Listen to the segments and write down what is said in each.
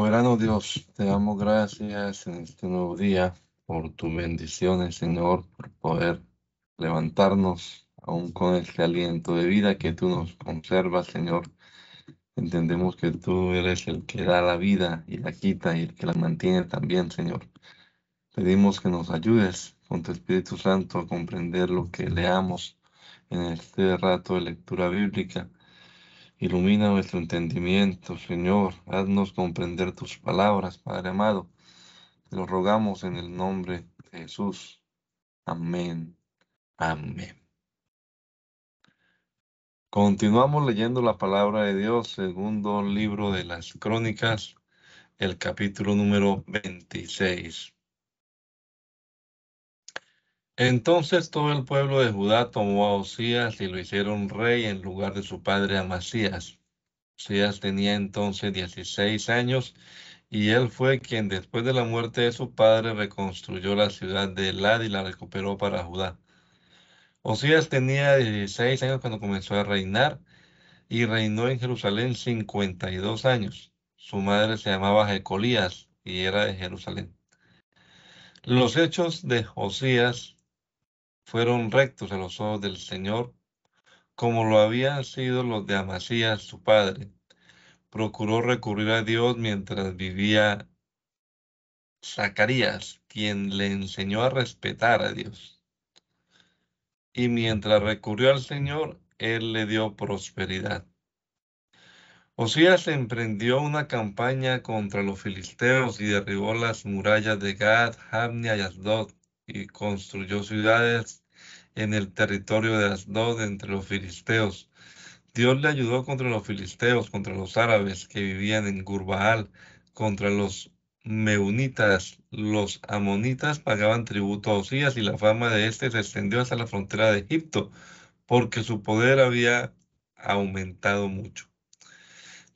Soberano Dios, te damos gracias en este nuevo día por tus bendiciones, Señor, por poder levantarnos aún con este aliento de vida que tú nos conservas, Señor. Entendemos que tú eres el que da la vida y la quita y el que la mantiene también, Señor. Pedimos que nos ayudes con tu Espíritu Santo a comprender lo que leamos en este rato de lectura bíblica. Ilumina nuestro entendimiento, Señor. Haznos comprender tus palabras, Padre amado. Te lo rogamos en el nombre de Jesús. Amén. Amén. Continuamos leyendo la palabra de Dios, segundo libro de las crónicas, el capítulo número 26. Entonces todo el pueblo de Judá tomó a Osías y lo hicieron rey en lugar de su padre Amasías. Osías tenía entonces 16 años y él fue quien después de la muerte de su padre reconstruyó la ciudad de Elad y la recuperó para Judá. Osías tenía 16 años cuando comenzó a reinar y reinó en Jerusalén 52 años. Su madre se llamaba Jecolías y era de Jerusalén. Los hechos de Osías fueron rectos a los ojos del Señor, como lo habían sido los de Amasías, su padre. Procuró recurrir a Dios mientras vivía Zacarías, quien le enseñó a respetar a Dios y mientras recurrió al Señor, Él le dio prosperidad. Osías emprendió una campaña contra los filisteos y derribó las murallas de Gad, Hamnia y Asdod y construyó ciudades en el territorio de Asdod entre los filisteos. Dios le ayudó contra los filisteos, contra los árabes que vivían en Gurbaal, contra los meunitas, los amonitas pagaban tributo a Osías y la fama de éste se extendió hasta la frontera de Egipto, porque su poder había aumentado mucho.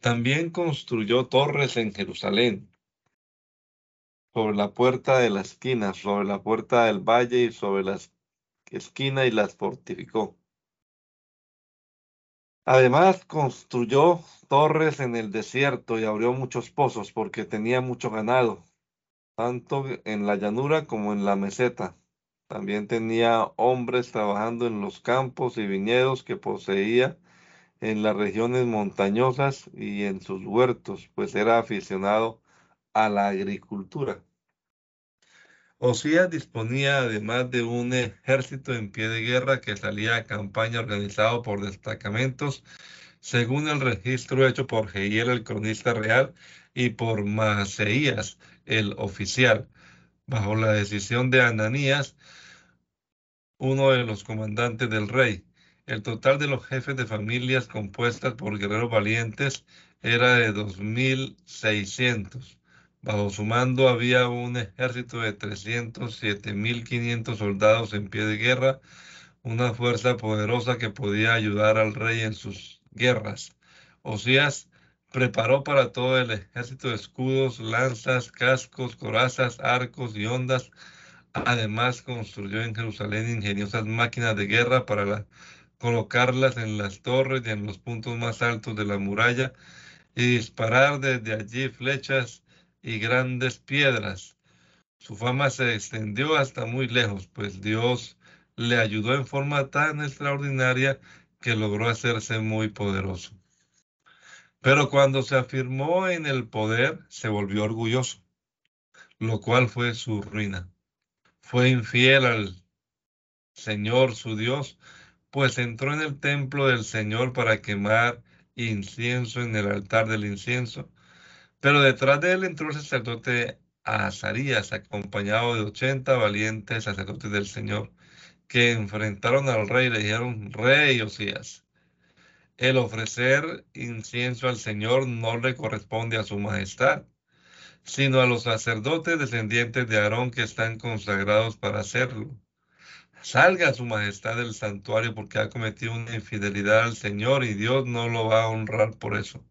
También construyó torres en Jerusalén, sobre la puerta de la esquina, sobre la puerta del valle y sobre la esquina y las fortificó. Además, construyó torres en el desierto y abrió muchos pozos porque tenía mucho ganado, tanto en la llanura como en la meseta. También tenía hombres trabajando en los campos y viñedos que poseía en las regiones montañosas y en sus huertos, pues era aficionado a la agricultura. Osías disponía además de un ejército en pie de guerra que salía a campaña organizado por destacamentos, según el registro hecho por Jehiel, el cronista real, y por Maaseías, el oficial, bajo la decisión de Ananías, uno de los comandantes del rey. El total de los jefes de familias compuestas por guerreros valientes era de 2.600 Bajo su mando había un ejército de 307.500 soldados en pie de guerra, una fuerza poderosa que podía ayudar al rey en sus guerras. Osías preparó para todo el ejército escudos, lanzas, cascos, corazas, arcos y ondas. Además, construyó en Jerusalén ingeniosas máquinas de guerra para colocarlas en las torres y en los puntos más altos de la muralla y disparar desde allí flechas y grandes piedras. Su fama se extendió hasta muy lejos, pues Dios le ayudó en forma tan extraordinaria que logró hacerse muy poderoso. Pero cuando se afirmó en el poder, se volvió orgulloso, lo cual fue su ruina. Fue infiel al Señor su Dios, pues entró en el templo del Señor para quemar incienso en el altar del incienso pero detrás de él entró el sacerdote Azarías, acompañado de 80 valientes sacerdotes del Señor, que enfrentaron al rey y le dijeron, Rey Osías, el ofrecer incienso al Señor no le corresponde a su majestad, sino a los sacerdotes descendientes de Aarón que están consagrados para hacerlo. Salga su majestad del santuario porque ha cometido una infidelidad al Señor y Dios no lo va a honrar por eso.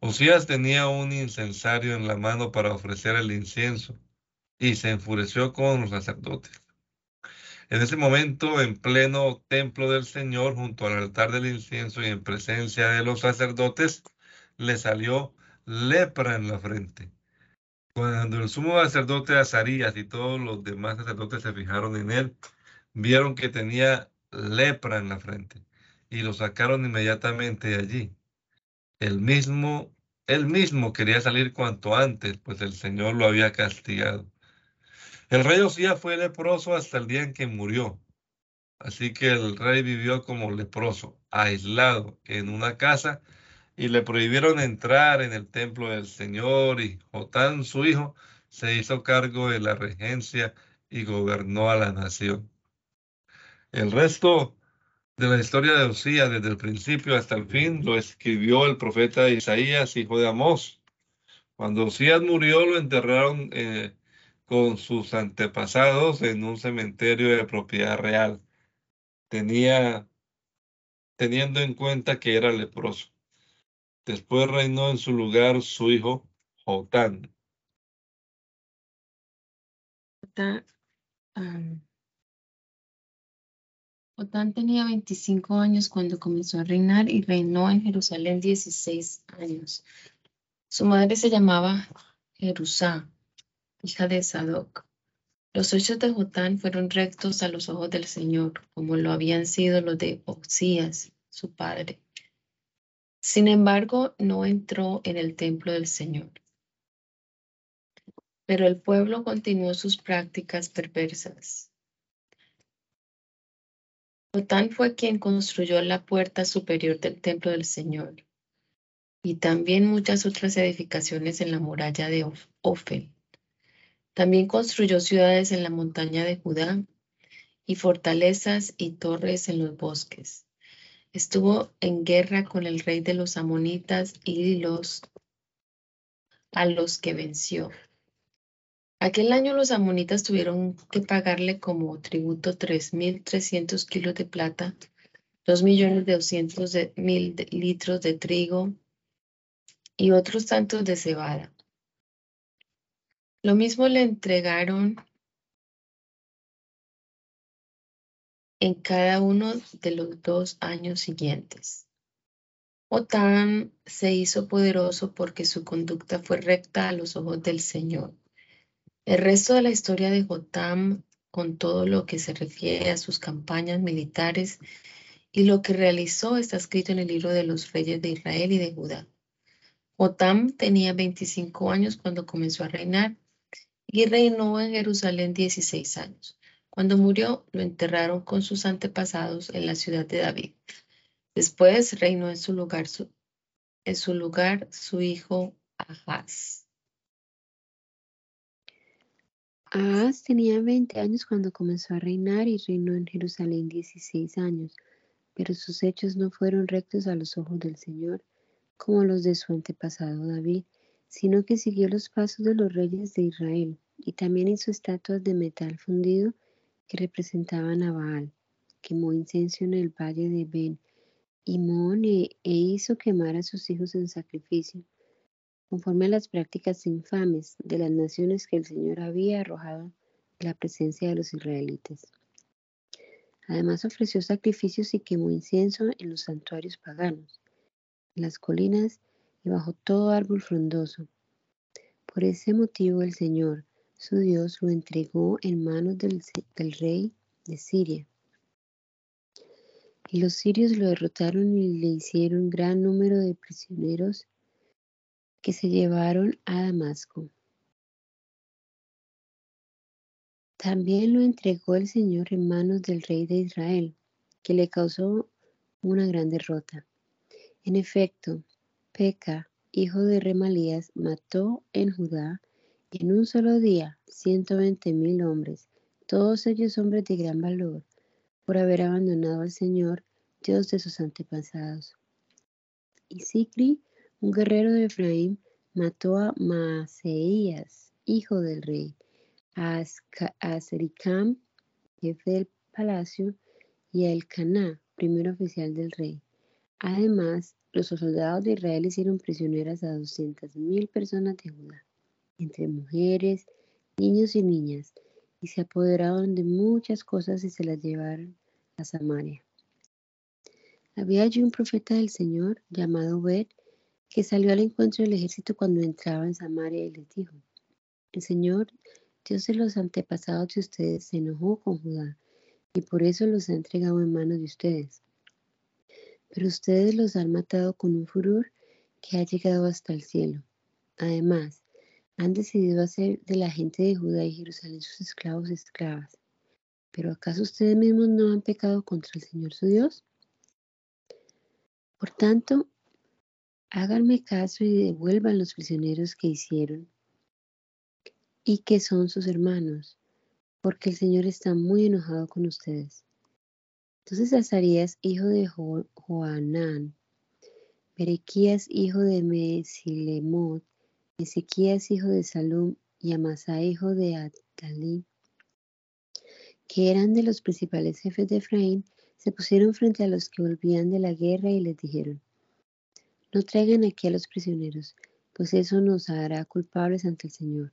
Osías tenía un incensario en la mano para ofrecer el incienso y se enfureció con los sacerdotes. En ese momento, en pleno templo del Señor, junto al altar del incienso y en presencia de los sacerdotes, le salió lepra en la frente. Cuando el sumo sacerdote Azarías y todos los demás sacerdotes se fijaron en él, vieron que tenía lepra en la frente y lo sacaron inmediatamente de allí. El mismo, él mismo quería salir cuanto antes, pues el Señor lo había castigado. El rey Osías fue leproso hasta el día en que murió. Así que el rey vivió como leproso, aislado en una casa, y le prohibieron entrar en el templo del Señor, y Jotán, su hijo, se hizo cargo de la regencia y gobernó a la nación. El resto de la historia de Osías, desde el principio hasta el fin, lo escribió el profeta Isaías, hijo de Amós. Cuando Osías murió, lo enterraron eh, con sus antepasados en un cementerio de propiedad real tenía, teniendo en cuenta que era leproso. Después reinó en su lugar su hijo Jotán. Jotán tenía 25 años cuando comenzó a reinar y reinó en Jerusalén 16 años. Su madre se llamaba Jerusá, hija de Sadoc. Los hechos de Jotán fueron rectos a los ojos del Señor, como lo habían sido los de Oxías, su padre. Sin embargo, no entró en el templo del Señor. Pero el pueblo continuó sus prácticas perversas. Jotán fue quien construyó la puerta superior del templo del Señor y también muchas otras edificaciones en la muralla de Ofel. También construyó ciudades en la montaña de Judá y fortalezas y torres en los bosques. Estuvo en guerra con el rey de los amonitas y los a los que venció. Aquel año los amonitas tuvieron que pagarle como tributo 3.300 kilos de plata, 2.200.000 litros de trigo y otros tantos de cebada. Lo mismo le entregaron en cada uno de los dos años siguientes. Otán se hizo poderoso porque su conducta fue recta a los ojos del Señor. El resto de la historia de Jotam, con todo lo que se refiere a sus campañas militares y lo que realizó, está escrito en el libro de los reyes de Israel y de Judá. Jotam tenía 25 años cuando comenzó a reinar y reinó en Jerusalén 16 años. Cuando murió, lo enterraron con sus antepasados en la ciudad de David. Después reinó en su lugar su, en su, lugar, su hijo Ahaz. Ahaz tenía 20 años cuando comenzó a reinar y reinó en Jerusalén 16 años, pero sus hechos no fueron rectos a los ojos del Señor como los de su antepasado David sino que siguió los pasos de los reyes de Israel, y también hizo estatuas de metal fundido que representaban a Baal. Quemó incenso en el valle de Ben Imón e, e hizo quemar a sus hijos en sacrificio, conforme a las prácticas infames de las naciones que el Señor había arrojado de la presencia de los israelitas. Además ofreció sacrificios y quemó incienso en los santuarios paganos, en las colinas y bajo todo árbol frondoso. Por ese motivo el Señor, su Dios, lo entregó en manos del, rey de Siria. Y los sirios lo derrotaron y le hicieron gran número de prisioneros que se llevaron a Damasco. También lo entregó el Señor en manos del rey de Israel, que le causó una gran derrota. En efecto, Peca, hijo de Remalías, mató en Judá en un solo día ciento veinte mil hombres, todos ellos hombres de gran valor, por haber abandonado al Señor, Dios de sus antepasados. Y Sicri, un guerrero de Efraín, mató a Maaseías, hijo del rey, a Azericam, jefe del palacio, y a Elcaná, primer oficial del rey. Además, los soldados de Israel hicieron prisioneras a doscientas mil personas de Judá, entre mujeres, niños y niñas, y se apoderaron de muchas cosas y se las llevaron a Samaria. Había allí un profeta del Señor llamado Bet, que salió al encuentro del ejército cuando entraba en Samaria y les dijo, el Señor, Dios de los antepasados de ustedes, se enojó con Judá y por eso los ha entregado en manos de ustedes. Pero ustedes los han matado con un furor que ha llegado hasta el cielo. Además, han decidido hacer de la gente de Judá y Jerusalén sus esclavos y esclavas. ¿Pero acaso ustedes mismos no han pecado contra el Señor su Dios? Por tanto, háganme caso y devuelvan los prisioneros que hicieron y que son sus hermanos, porque el Señor está muy enojado con ustedes. Entonces Azarías, hijo de Joanán, Berequías, hijo de Mesilemot, Ezequías, hijo de Salum, y Amasá, hijo de Atalí, que eran de los principales jefes de Efraín, se pusieron frente a los que volvían de la guerra y les dijeron, no traigan aquí a los prisioneros, pues eso nos hará culpables ante el Señor.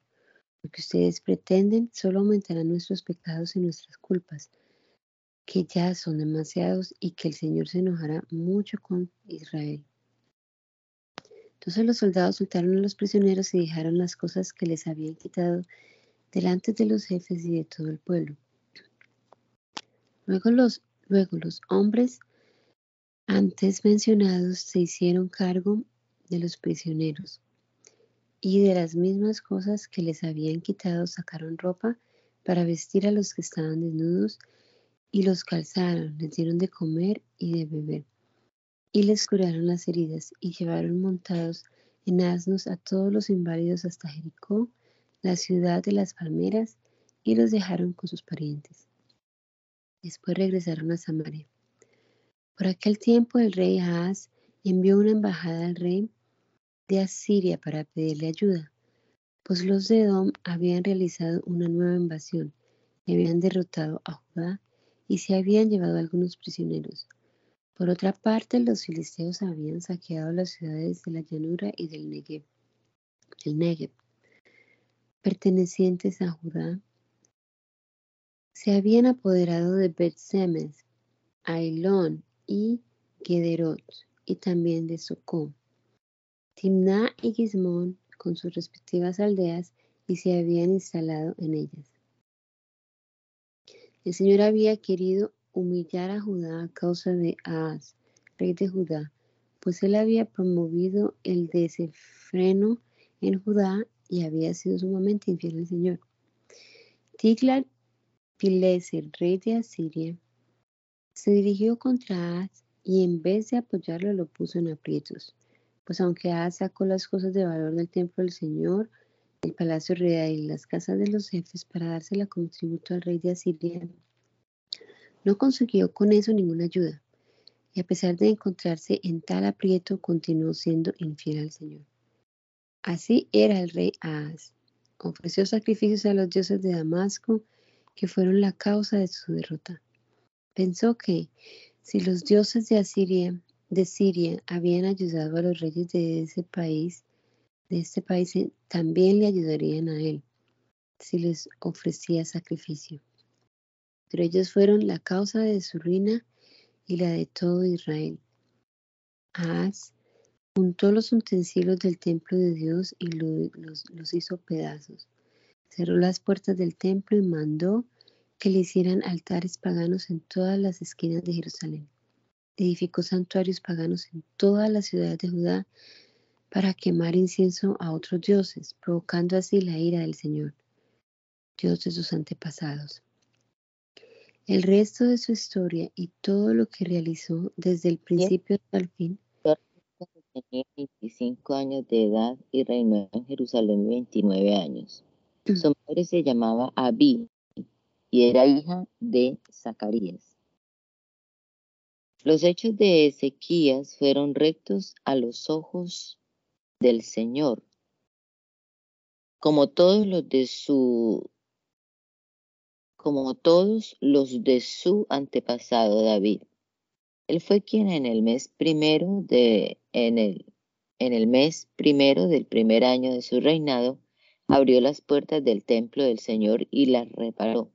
Lo que ustedes pretenden solo aumentará nuestros pecados y nuestras culpas, que ya son demasiados y que el Señor se enojará mucho con Israel. Entonces los soldados soltaron a los prisioneros y dejaron las cosas que les habían quitado delante de los jefes y de todo el pueblo. Luego los, luego los hombres antes mencionados se hicieron cargo de los prisioneros y de las mismas cosas que les habían quitado sacaron ropa para vestir a los que estaban desnudos y los calzaron, les dieron de comer y de beber y les curaron las heridas y llevaron montados en asnos a todos los inválidos hasta Jericó, la ciudad de las palmeras, y los dejaron con sus parientes. Después regresaron a Samaria. Por aquel tiempo el rey Ahaz envió una embajada al rey de Asiria para pedirle ayuda, pues los de Edom habían realizado una nueva invasión y habían derrotado a Judá y se habían llevado algunos prisioneros. Por otra parte, los filisteos habían saqueado las ciudades de la llanura y del Negev, el Negev, pertenecientes a Judá. Se habían apoderado de Bet-Semes, Ailón y Gederot, y también de Socó. Timná y Gizmón con sus respectivas aldeas y se habían instalado en ellas. El Señor había querido humillar a Judá a causa de Ahaz, rey de Judá, pues él había promovido el desenfreno en Judá y había sido sumamente infiel al Señor. Tiglat Pileser, rey de Asiria, se dirigió contra Ahaz y en vez de apoyarlo lo puso en aprietos pues aunque Asa sacó las cosas de valor del templo del Señor, el palacio real y las casas de los jefes para dársela como tributo al rey de Asiria, no consiguió con eso ninguna ayuda, y a pesar de encontrarse en tal aprieto, continuó siendo infiel al Señor. Así era el rey Ahaz. Ofreció sacrificios a los dioses de Damasco, que fueron la causa de su derrota. Pensó que si los dioses de Siria habían ayudado a los reyes de ese país, de este país eh, también le ayudarían a él si les ofrecía sacrificio. Pero ellos fueron la causa de su ruina y la de todo Israel. Ahaz juntó los utensilios del templo de Dios y los, los hizo pedazos. Cerró las puertas del templo y mandó que le hicieran altares paganos en todas las esquinas de Jerusalén edificó santuarios paganos en toda la ciudad de Judá para quemar incienso a otros dioses, provocando así la ira del Señor, Dios de sus antepasados. El resto de su historia y todo lo que realizó desde el principio hasta el fin. Tenía 25 años de edad y reinó en Jerusalén 29 años. Su madre se llamaba Abí y era hija de Zacarías. Los hechos de Ezequías fueron rectos a los ojos del Señor, como todos los de su como todos los de su antepasado David. Él fue quien en el mes primero de en el en el mes primero del primer año de su reinado abrió las puertas del templo del Señor y las reparó.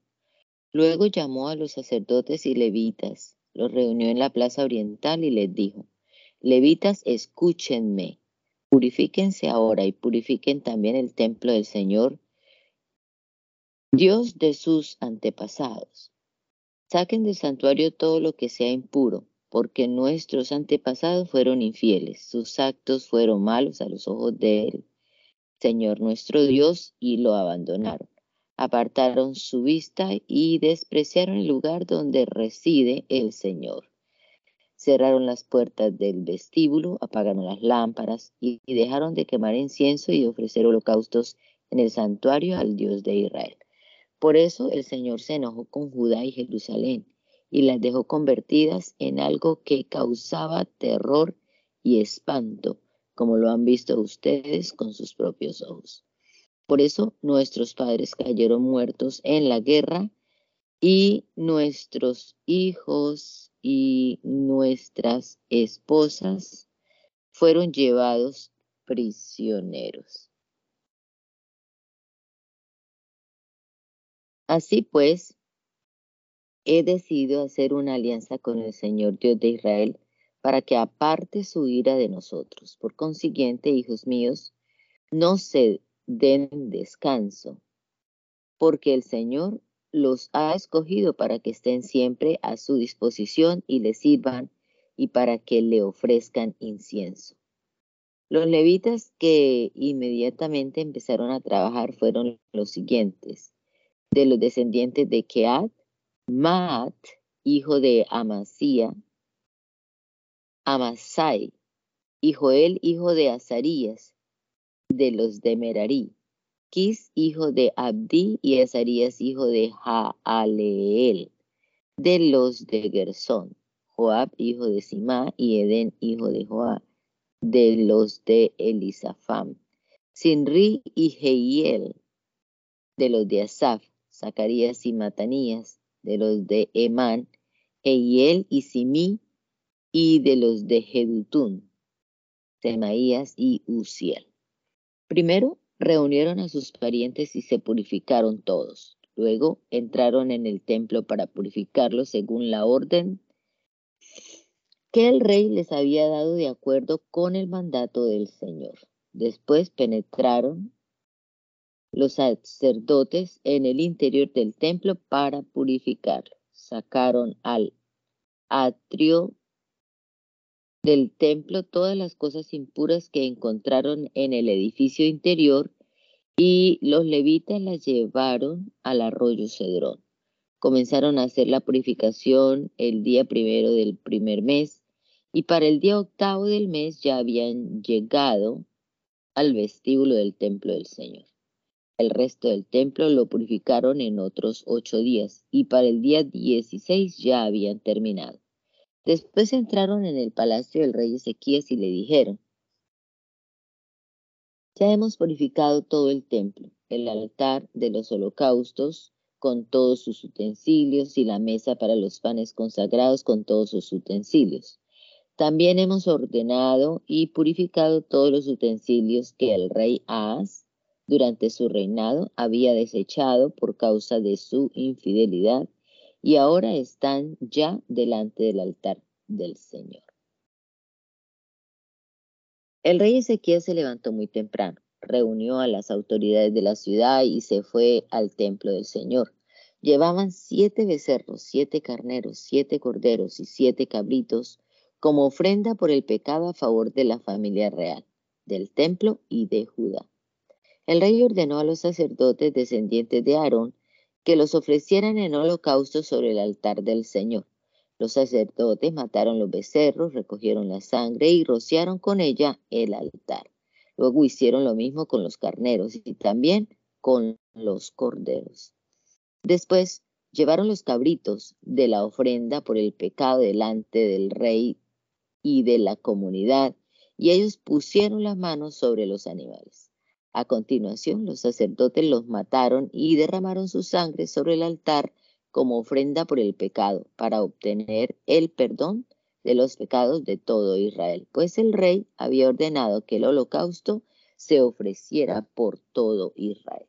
Luego llamó a los sacerdotes y levitas los reunió en la plaza oriental y les dijo, Levitas, escúchenme. Purifíquense ahora y purifiquen también el templo del Señor, Dios de sus antepasados. Saquen del santuario todo lo que sea impuro, porque nuestros antepasados fueron infieles, sus actos fueron malos a los ojos de él, Señor nuestro Dios, y lo abandonaron. Apartaron su vista y despreciaron el lugar donde reside el Señor cerraron las puertas del vestíbulo, apagaron las lámparas y dejaron de quemar incienso y de ofrecer holocaustos en el santuario al Dios de Israel. Por eso el Señor se enojó con Judá y Jerusalén y las dejó convertidas en algo que causaba terror y espanto, como lo han visto ustedes con sus propios ojos. Por eso nuestros padres cayeron muertos en la guerra y nuestros hijos y nuestras esposas fueron llevados prisioneros. Así pues, he decidido hacer una alianza con el Señor Dios de Israel para que aparte su ira de nosotros. Por consiguiente, hijos míos, no se den descanso, porque el Señor los ha escogido para que estén siempre a su disposición y le sirvan y para que le ofrezcan incienso. Los levitas que inmediatamente empezaron a trabajar fueron los siguientes. De los descendientes de Keat, Maat, hijo de Amasía, Amasai, y Joel, hijo de Azarías, de los de Merarí, Quis, hijo de Abdi, y Azarías, hijo de Jaaleel, de los de Gersón, Joab, hijo de Simá, y Edén, hijo de Joab, de los de Elisafam, Sinri y Jehiel, de los de Asaf, Zacarías y Matanías, de los de Emán, Jehiel y Simí, y de los de Jedutún, Semaías y Uziel. Primero reunieron a sus parientes y se purificaron todos. Luego entraron en el templo para purificarlos según la orden que el rey les había dado de acuerdo con el mandato del Señor. Después penetraron los sacerdotes en el interior del templo para purificarlo. Sacaron al atrio del templo todas las cosas impuras que encontraron en el edificio interior y los levitas las llevaron al arroyo Cedrón. Comenzaron a hacer la purificación el día primero del primer mes y para el día octavo del mes ya habían llegado al vestíbulo del templo del Señor. El resto del templo lo purificaron en otros ocho días y para el día dieciséis ya habían terminado. Después entraron en el palacio del rey Ezequías y le dijeron, ya hemos purificado todo el templo, el altar de los holocaustos con todos sus utensilios y la mesa para los panes consagrados con todos sus utensilios. También hemos ordenado y purificado todos los utensilios que el rey Ahaz durante su reinado había desechado por causa de su infidelidad y ahora están ya delante del altar del Señor. El rey Ezequiel se levantó muy temprano, reunió a las autoridades de la ciudad y se fue al templo del Señor. Llevaban siete becerros, siete carneros, siete corderos y siete cabritos como ofrenda por el pecado a favor de la familia real, del templo y de Judá. El rey ordenó a los sacerdotes descendientes de Aarón que los ofrecieran en holocausto sobre el altar del Señor. Los sacerdotes mataron los becerros, recogieron la sangre y rociaron con ella el altar. Luego hicieron lo mismo con los carneros y también con los corderos. Después llevaron los cabritos de la ofrenda por el pecado delante del rey y de la comunidad, y ellos pusieron las manos sobre los animales. A continuación, los sacerdotes los mataron y derramaron su sangre sobre el altar como ofrenda por el pecado, para obtener el perdón de los pecados de todo Israel, pues el rey había ordenado que el holocausto se ofreciera por todo Israel.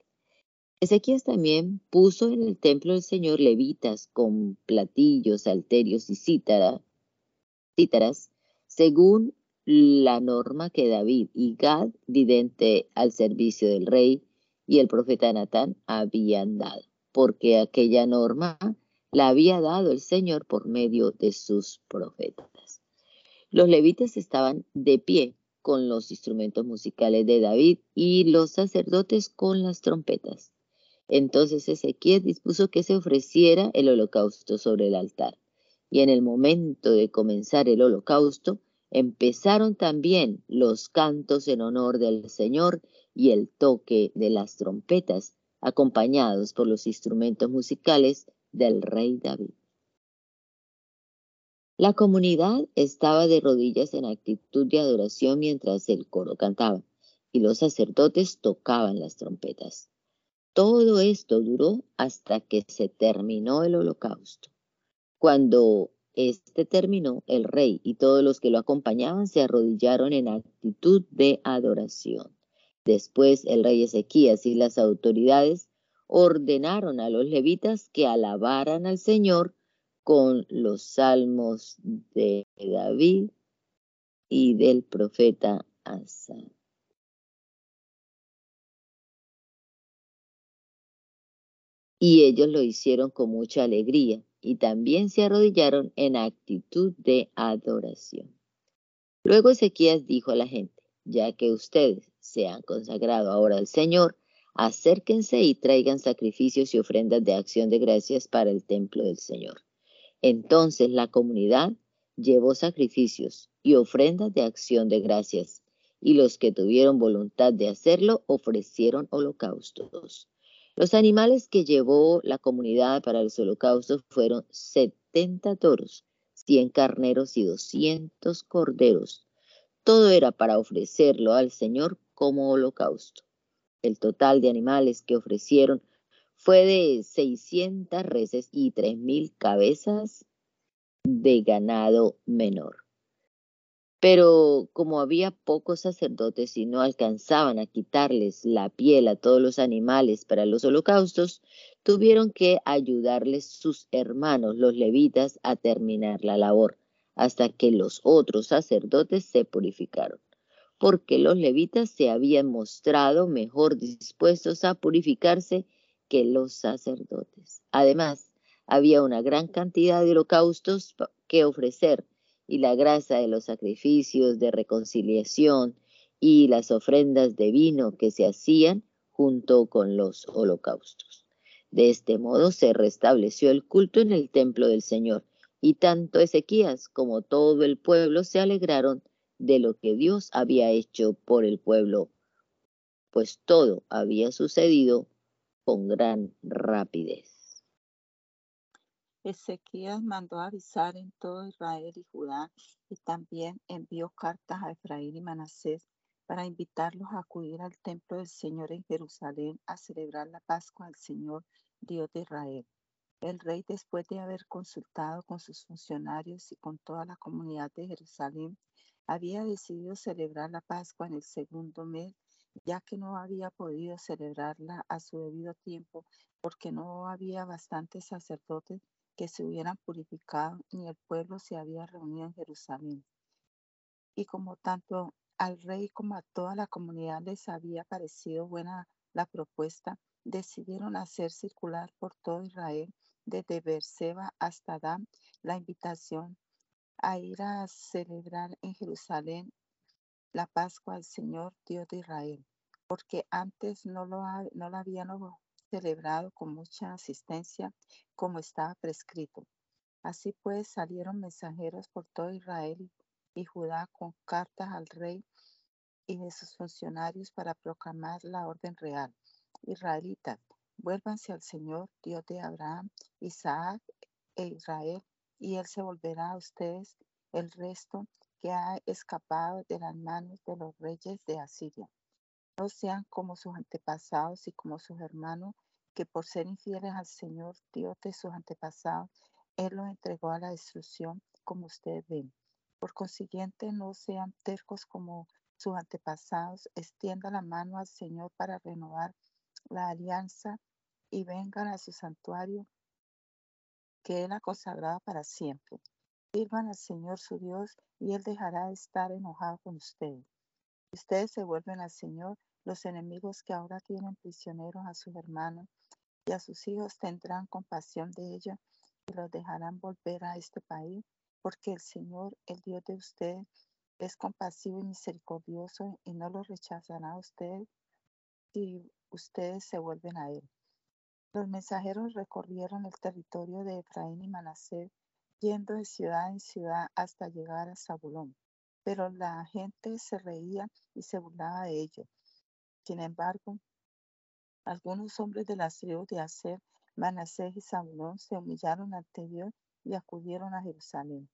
Ezequías también puso en el templo del Señor levitas con platillos, alterios y cítaras, según la norma que David y Gad, vidente al servicio del rey, y el profeta Natán habían dado, porque aquella norma la había dado el Señor por medio de sus profetas. Los levitas estaban de pie con los instrumentos musicales de David y los sacerdotes con las trompetas. Entonces Ezequiel dispuso que se ofreciera el holocausto sobre el altar. Y en el momento de comenzar el holocausto, empezaron también los cantos en honor del Señor y el toque de las trompetas, acompañados por los instrumentos musicales del rey David. La comunidad estaba de rodillas en actitud de adoración mientras el coro cantaba y los sacerdotes tocaban las trompetas. Todo esto duró hasta que se terminó el holocausto. Cuando este terminó, el rey y todos los que lo acompañaban se arrodillaron en actitud de adoración. Después el rey Ezequías y las autoridades ordenaron a los levitas que alabaran al Señor con los salmos de David y del profeta Asa. Y ellos lo hicieron con mucha alegría y también se arrodillaron en actitud de adoración. Luego Ezequías dijo a la gente, ya que ustedes se han consagrado ahora al Señor, acérquense y traigan sacrificios y ofrendas de acción de gracias para el templo del Señor. Entonces la comunidad llevó sacrificios y ofrendas de acción de gracias, y los que tuvieron voluntad de hacerlo ofrecieron holocaustos. Los animales que llevó la comunidad para los holocaustos fueron 70 toros, 100 carneros y 200 corderos. Todo era para ofrecerlo al Señor como holocausto. El total de animales que ofrecieron fue de 600 reses y 3.000 cabezas de ganado menor. Pero como había pocos sacerdotes y no alcanzaban a quitarles la piel a todos los animales para los holocaustos, tuvieron que ayudarles sus hermanos, los levitas, a terminar la labor, hasta que los otros sacerdotes se purificaron porque los levitas se habían mostrado mejor dispuestos a purificarse que los sacerdotes. Además, había una gran cantidad de holocaustos que ofrecer y la grasa de los sacrificios de reconciliación y las ofrendas de vino que se hacían junto con los holocaustos. De este modo se restableció el culto en el templo del Señor, y tanto Ezequías como todo el pueblo se alegraron de lo que Dios había hecho por el pueblo, pues todo había sucedido con gran rapidez. Ezequías mandó avisar en todo Israel y Judá y también envió cartas a Efraín y Manasés para invitarlos a acudir al templo del Señor en Jerusalén a celebrar la Pascua al Señor Dios de Israel. El rey, después de haber consultado con sus funcionarios y con toda la comunidad de Jerusalén, había decidido celebrar la Pascua en el segundo mes ya que no había podido celebrarla a su debido tiempo porque no había bastantes sacerdotes que se hubieran purificado ni el pueblo se había reunido en Jerusalén. Y como tanto al rey como a toda la comunidad les había parecido buena la propuesta, decidieron hacer circular por todo Israel, desde Beerseba hasta Dan, la invitación a ir a celebrar en Jerusalén la Pascua al Señor Dios de Israel, porque antes no, lo, no la habían celebrado con mucha asistencia como estaba prescrito. Así pues salieron mensajeros por todo Israel y Judá con cartas al rey y de sus funcionarios para proclamar la orden real. Israelitas, vuélvanse al Señor, Dios de Abraham, Isaac e Israel, y Él se volverá a ustedes el resto que ha escapado de las manos de los reyes de Asiria. No sean como sus antepasados y como sus hermanos, que por ser infieles al Señor Dios de sus antepasados, Él los entregó a la destrucción, como ustedes ven. Por consiguiente, no sean tercos como sus antepasados, extienda la mano al Señor para renovar la alianza y vengan a su santuario que Él ha consagrado para siempre. Sirvan al Señor su Dios y Él dejará de estar enojado con ustedes. Ustedes se vuelven al Señor, los enemigos que ahora tienen prisioneros a sus hermanos y a sus hijos tendrán compasión de ellos y los dejarán volver a este país, porque el Señor, el Dios de ustedes, es compasivo y misericordioso y no los rechazará a ustedes si ustedes se vuelven a Él. Los mensajeros recorrieron el territorio de Efraín y Manasés, yendo de ciudad en ciudad hasta llegar a Zabulón. Pero la gente se reía y se burlaba de ellos. Sin embargo, algunos hombres de las tribus de Aser, Manasés y Zabulón se humillaron ante Dios y acudieron a Jerusalén.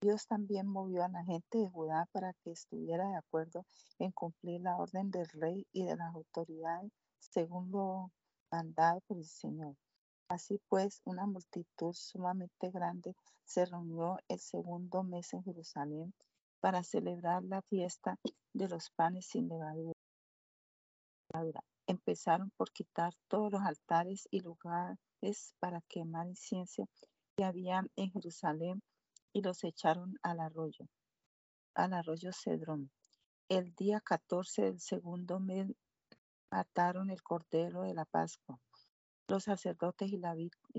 Dios también movió a la gente de Judá para que estuviera de acuerdo en cumplir la orden del rey y de las autoridades según lo mandado por el Señor. Así pues, una multitud sumamente grande se reunió el segundo mes en Jerusalén para celebrar la fiesta de los panes sin levadura. Empezaron por quitar todos los altares y lugares para quemar incienso que había en Jerusalén y los echaron al arroyo, al arroyo Cedrón. El día 14 del segundo mes mataron el cordero de la Pascua. Los sacerdotes y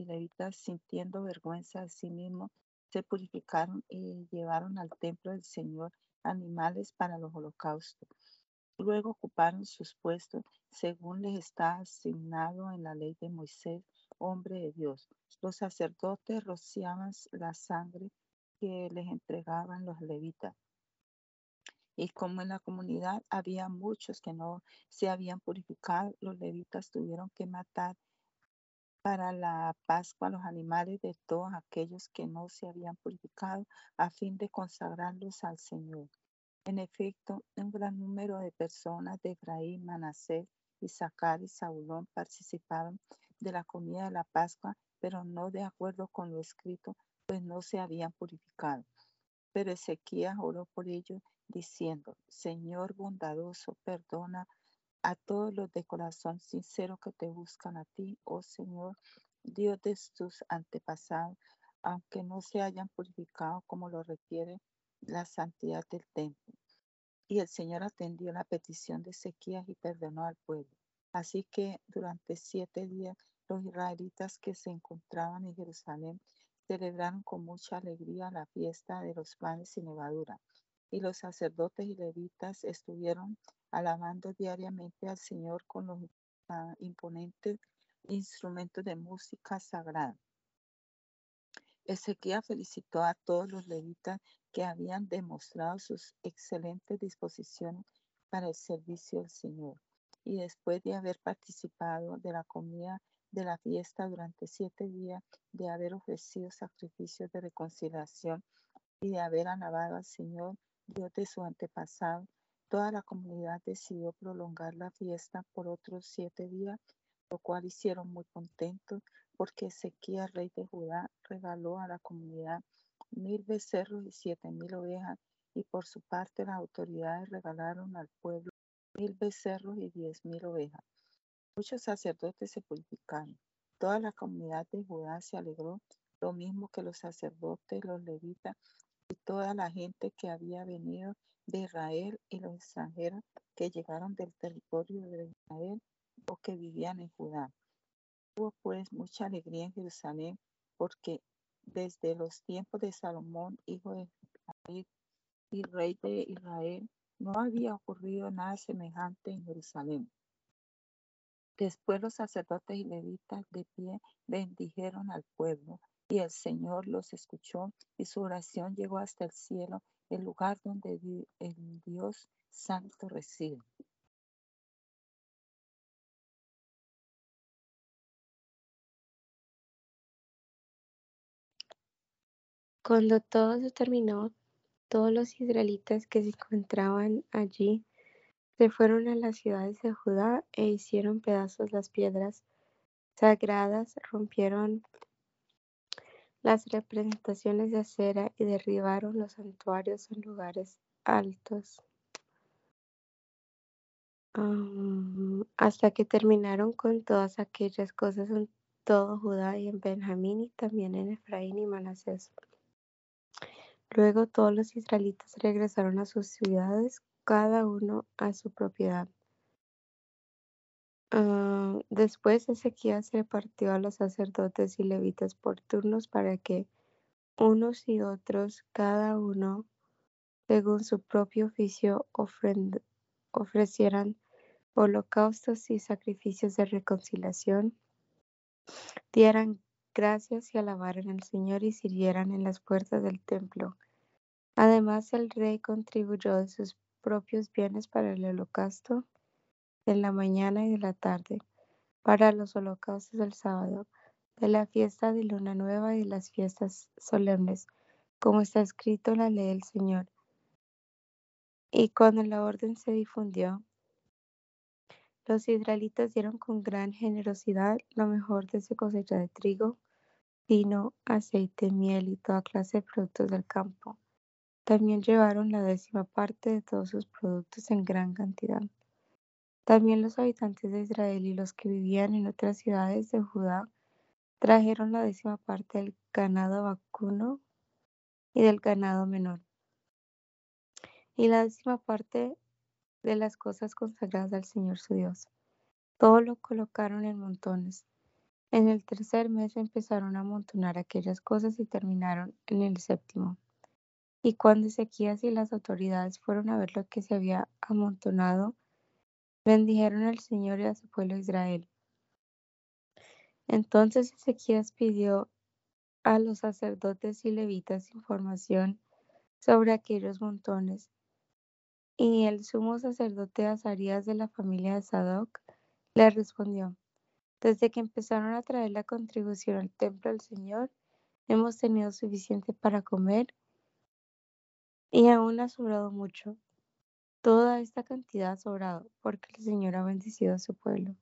levitas, sintiendo vergüenza de sí mismos, se purificaron y llevaron al templo del Señor animales para los holocaustos. Luego ocuparon sus puestos según les está asignado en la ley de Moisés, hombre de Dios. Los sacerdotes rociaban la sangre que les entregaban los levitas. Y como en la comunidad había muchos que no se habían purificado, los levitas tuvieron que matar para la Pascua los animales de todos aquellos que no se habían purificado a fin de consagrarlos al Señor. En efecto, un gran número de personas de Efraín, Manasés, Isaacar y Saulón participaron de la comida de la Pascua, pero no de acuerdo con lo escrito, pues no se habían purificado. Pero Ezequías oró por ellos, diciendo, Señor bondadoso, perdona a todos los de corazón sincero que te buscan a ti, oh Señor, Dios de tus antepasados, aunque no se hayan purificado como lo requiere la santidad del templo. Y el Señor atendió la petición de Ezequías y perdonó al pueblo. Así que durante siete días los israelitas que se encontraban en Jerusalén celebraron con mucha alegría la fiesta de los panes sin levadura. Y los sacerdotes y levitas estuvieron alabando diariamente al Señor con los ah, imponentes instrumentos de música sagrada. Ezequiel felicitó a todos los levitas que habían demostrado sus excelentes disposiciones para el servicio del Señor. Y después de haber participado de la comida de la fiesta durante siete días, de haber ofrecido sacrificios de reconciliación y de haber alabado al Señor, Dios de su antepasado, toda la comunidad decidió prolongar la fiesta por otros siete días, lo cual hicieron muy contentos porque Ezequiel, rey de Judá, regaló a la comunidad mil becerros y siete mil ovejas, y por su parte las autoridades regalaron al pueblo mil becerros y diez mil ovejas. Muchos sacerdotes se purificaron. Toda la comunidad de Judá se alegró, lo mismo que los sacerdotes, los levitas y toda la gente que había venido de Israel y los extranjeros que llegaron del territorio de Israel o que vivían en Judá. Hubo pues mucha alegría en Jerusalén porque desde los tiempos de Salomón, hijo de David y rey de Israel, no había ocurrido nada semejante en Jerusalén. Después los sacerdotes y levitas de pie bendijeron al pueblo y el Señor los escuchó y su oración llegó hasta el cielo, el lugar donde el Dios Santo reside. Cuando todo se terminó, todos los israelitas que se encontraban allí se fueron a las ciudades de Judá e hicieron pedazos las piedras sagradas, rompieron las representaciones de acera y derribaron los santuarios en lugares altos. hasta que terminaron con todas aquellas cosas en todo Judá y en Benjamín y también en Efraín y Manasés. Luego todos los israelitas regresaron a sus ciudades, cada uno a su propiedad. Ah, después Ezequías repartió a los sacerdotes y levitas por turnos para que unos y otros, cada uno según su propio oficio, ofrecieran holocaustos y sacrificios de reconciliación, dieran gracias y alabaran al Señor y sirvieran en las puertas del templo. Además, el rey contribuyó de sus propios bienes para el holocausto de la mañana y de la tarde, para los holocaustos del sábado, de la fiesta de luna nueva y de las fiestas solemnes, como está escrito en la ley del Señor. Y cuando la orden se difundió, los israelitas dieron con gran generosidad lo mejor de su cosecha de trigo, vino, aceite, miel y toda clase de productos del campo. También llevaron la décima parte de todos sus productos en gran cantidad. También los habitantes de Israel y los que vivían en otras ciudades de Judá trajeron la décima parte del ganado vacuno y del ganado menor, y la décima parte de las cosas consagradas al Señor su Dios. Todo lo colocaron en montones. En el tercer mes empezaron a amontonar aquellas cosas y terminaron en el séptimo. Y cuando Ezequías y las autoridades fueron a ver lo que se había amontonado, bendijeron al Señor y a su pueblo Israel. Entonces Ezequías pidió a los sacerdotes y levitas información sobre aquellos montones, y el sumo sacerdote Azarías de la familia de Sadoc le respondió, desde que empezaron a traer la contribución al templo del Señor, hemos tenido suficiente para comer y aún ha sobrado mucho. Toda esta cantidad ha sobrado porque el Señor ha bendecido a su pueblo.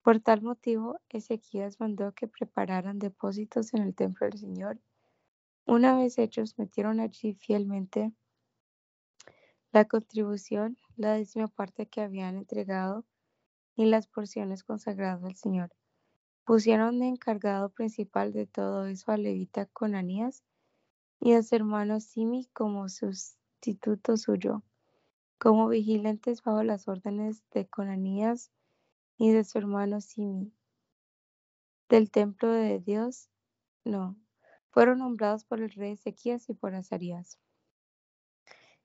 Por tal motivo, Ezequías mandó que prepararan depósitos en el templo del Señor. Una vez hechos, metieron allí fielmente la contribución, la décima parte que habían entregado y las porciones consagradas al Señor. Pusieron de encargado principal de todo eso a Levita Conanías y a su hermano Simi como sustituto suyo como vigilantes bajo las órdenes de Conanías y de su hermano Simi. Del templo de Dios, no, fueron nombrados por el rey Ezequías y por Azarías.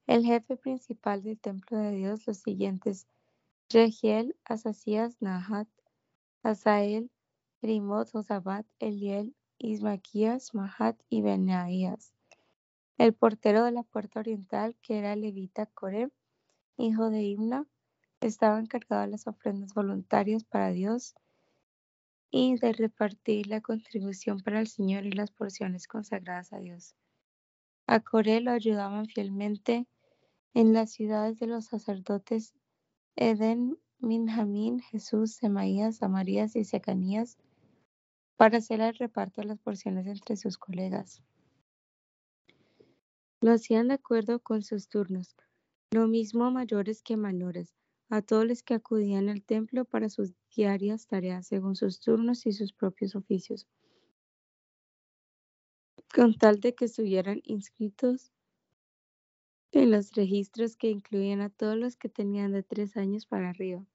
El jefe principal del templo de Dios, los siguientes, Regiel, Asasías, Nahat, Asael, Rimot, Josabat, Eliel, Ismaquías, Mahat y Benaías. El portero de la puerta oriental, que era levita Coreb, hijo de Imna, estaba encargado de las ofrendas voluntarias para Dios y de repartir la contribución para el Señor y las porciones consagradas a Dios. A Coré lo ayudaban fielmente en las ciudades de los sacerdotes Eden, Minjamín, Jesús, Semaías, Amarías y Secanías para hacer el reparto de las porciones entre sus colegas. Lo hacían de acuerdo con sus turnos, lo mismo a mayores que menores, a todos los que acudían al templo para sus diarias tareas según sus turnos y sus propios oficios, con tal de que estuvieran inscritos en los registros que incluían a todos los que tenían de tres años para arriba.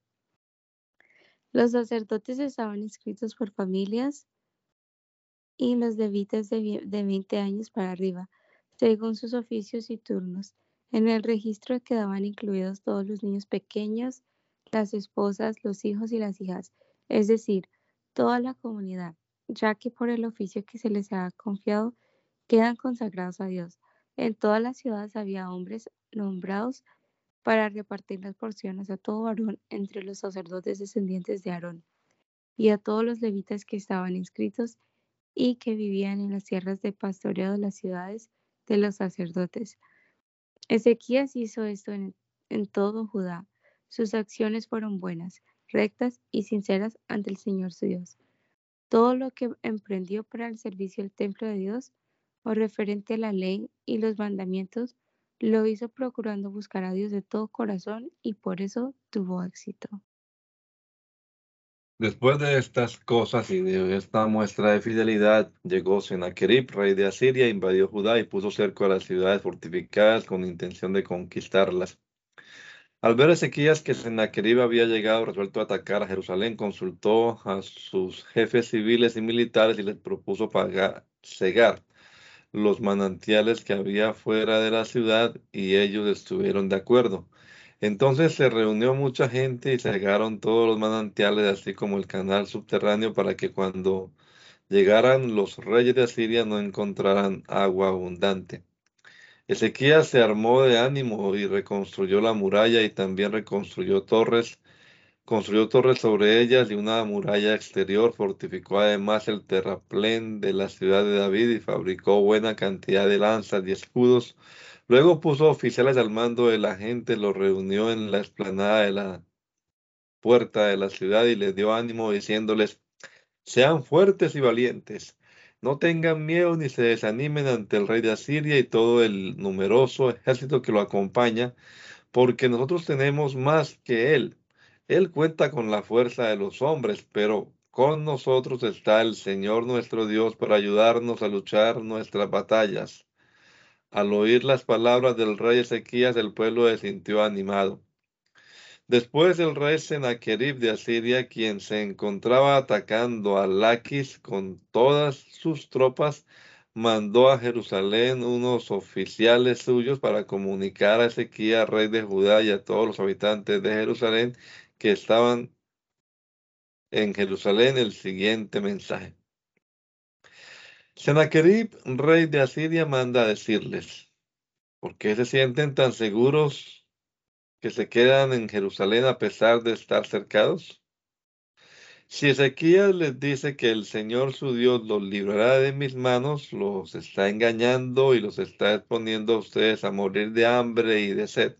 Los sacerdotes estaban inscritos por familias y los levitas de, de 20 años para arriba, según sus oficios y turnos. En el registro quedaban incluidos todos los niños pequeños, las esposas, los hijos y las hijas, es decir, toda la comunidad, ya que por el oficio que se les ha confiado quedan consagrados a Dios. En todas las ciudades había hombres nombrados para repartir las porciones a todo varón entre los sacerdotes descendientes de Aarón y a todos los levitas que estaban inscritos y que vivían en las tierras de pastoreo de las ciudades de los sacerdotes. Ezequías hizo esto en, todo Judá. Sus acciones fueron buenas, rectas y sinceras ante el Señor su Dios. Todo lo que emprendió para el servicio del templo de Dios o referente a la ley y los mandamientos, lo hizo procurando buscar a Dios de todo corazón y por eso tuvo éxito. Después de estas cosas y de esta muestra de fidelidad, llegó Sennacherib, rey de Asiria, invadió Judá y puso cerco a las ciudades fortificadas con intención de conquistarlas. Al ver Ezequías que Sennacherib había llegado resuelto a atacar a Jerusalén, consultó a sus jefes civiles y militares y les propuso pagar, cegar los manantiales que había fuera de la ciudad y ellos estuvieron de acuerdo. Entonces se reunió mucha gente y cegaron todos los manantiales, así como el canal subterráneo, para que cuando llegaran los reyes de Asiria no encontraran agua abundante. Ezequías se armó de ánimo y reconstruyó la muralla y también reconstruyó torres, construyó torres sobre ellas y una muralla exterior, fortificó además el terraplén de la ciudad de David y fabricó buena cantidad de lanzas y escudos. Luego puso oficiales al mando de la gente, los reunió en la explanada de la puerta de la ciudad y les dio ánimo diciéndoles, sean fuertes y valientes no tengan miedo ni se desanimen ante el rey de Asiria y todo el numeroso ejército que lo acompaña, porque nosotros tenemos más que él. Él cuenta con la fuerza de los hombres, pero con nosotros está el Señor nuestro Dios para ayudarnos a luchar nuestras batallas. Al oír las palabras del rey Ezequías, el pueblo se sintió animado. Después el rey Sennacherib de Asiria, quien se encontraba atacando a Laquis con todas sus tropas, mandó a Jerusalén unos oficiales suyos para comunicar a Ezequiel, rey de Judá, y a todos los habitantes de Jerusalén que estaban en Jerusalén el siguiente mensaje. Sennacherib, rey de Asiria, manda a decirles, ¿por qué se sienten tan seguros que se quedan en Jerusalén a pesar de estar cercados? Si Ezequías les dice que el Señor su Dios los librará de mis manos, los está engañando y los está exponiendo a ustedes a morir de hambre y de sed.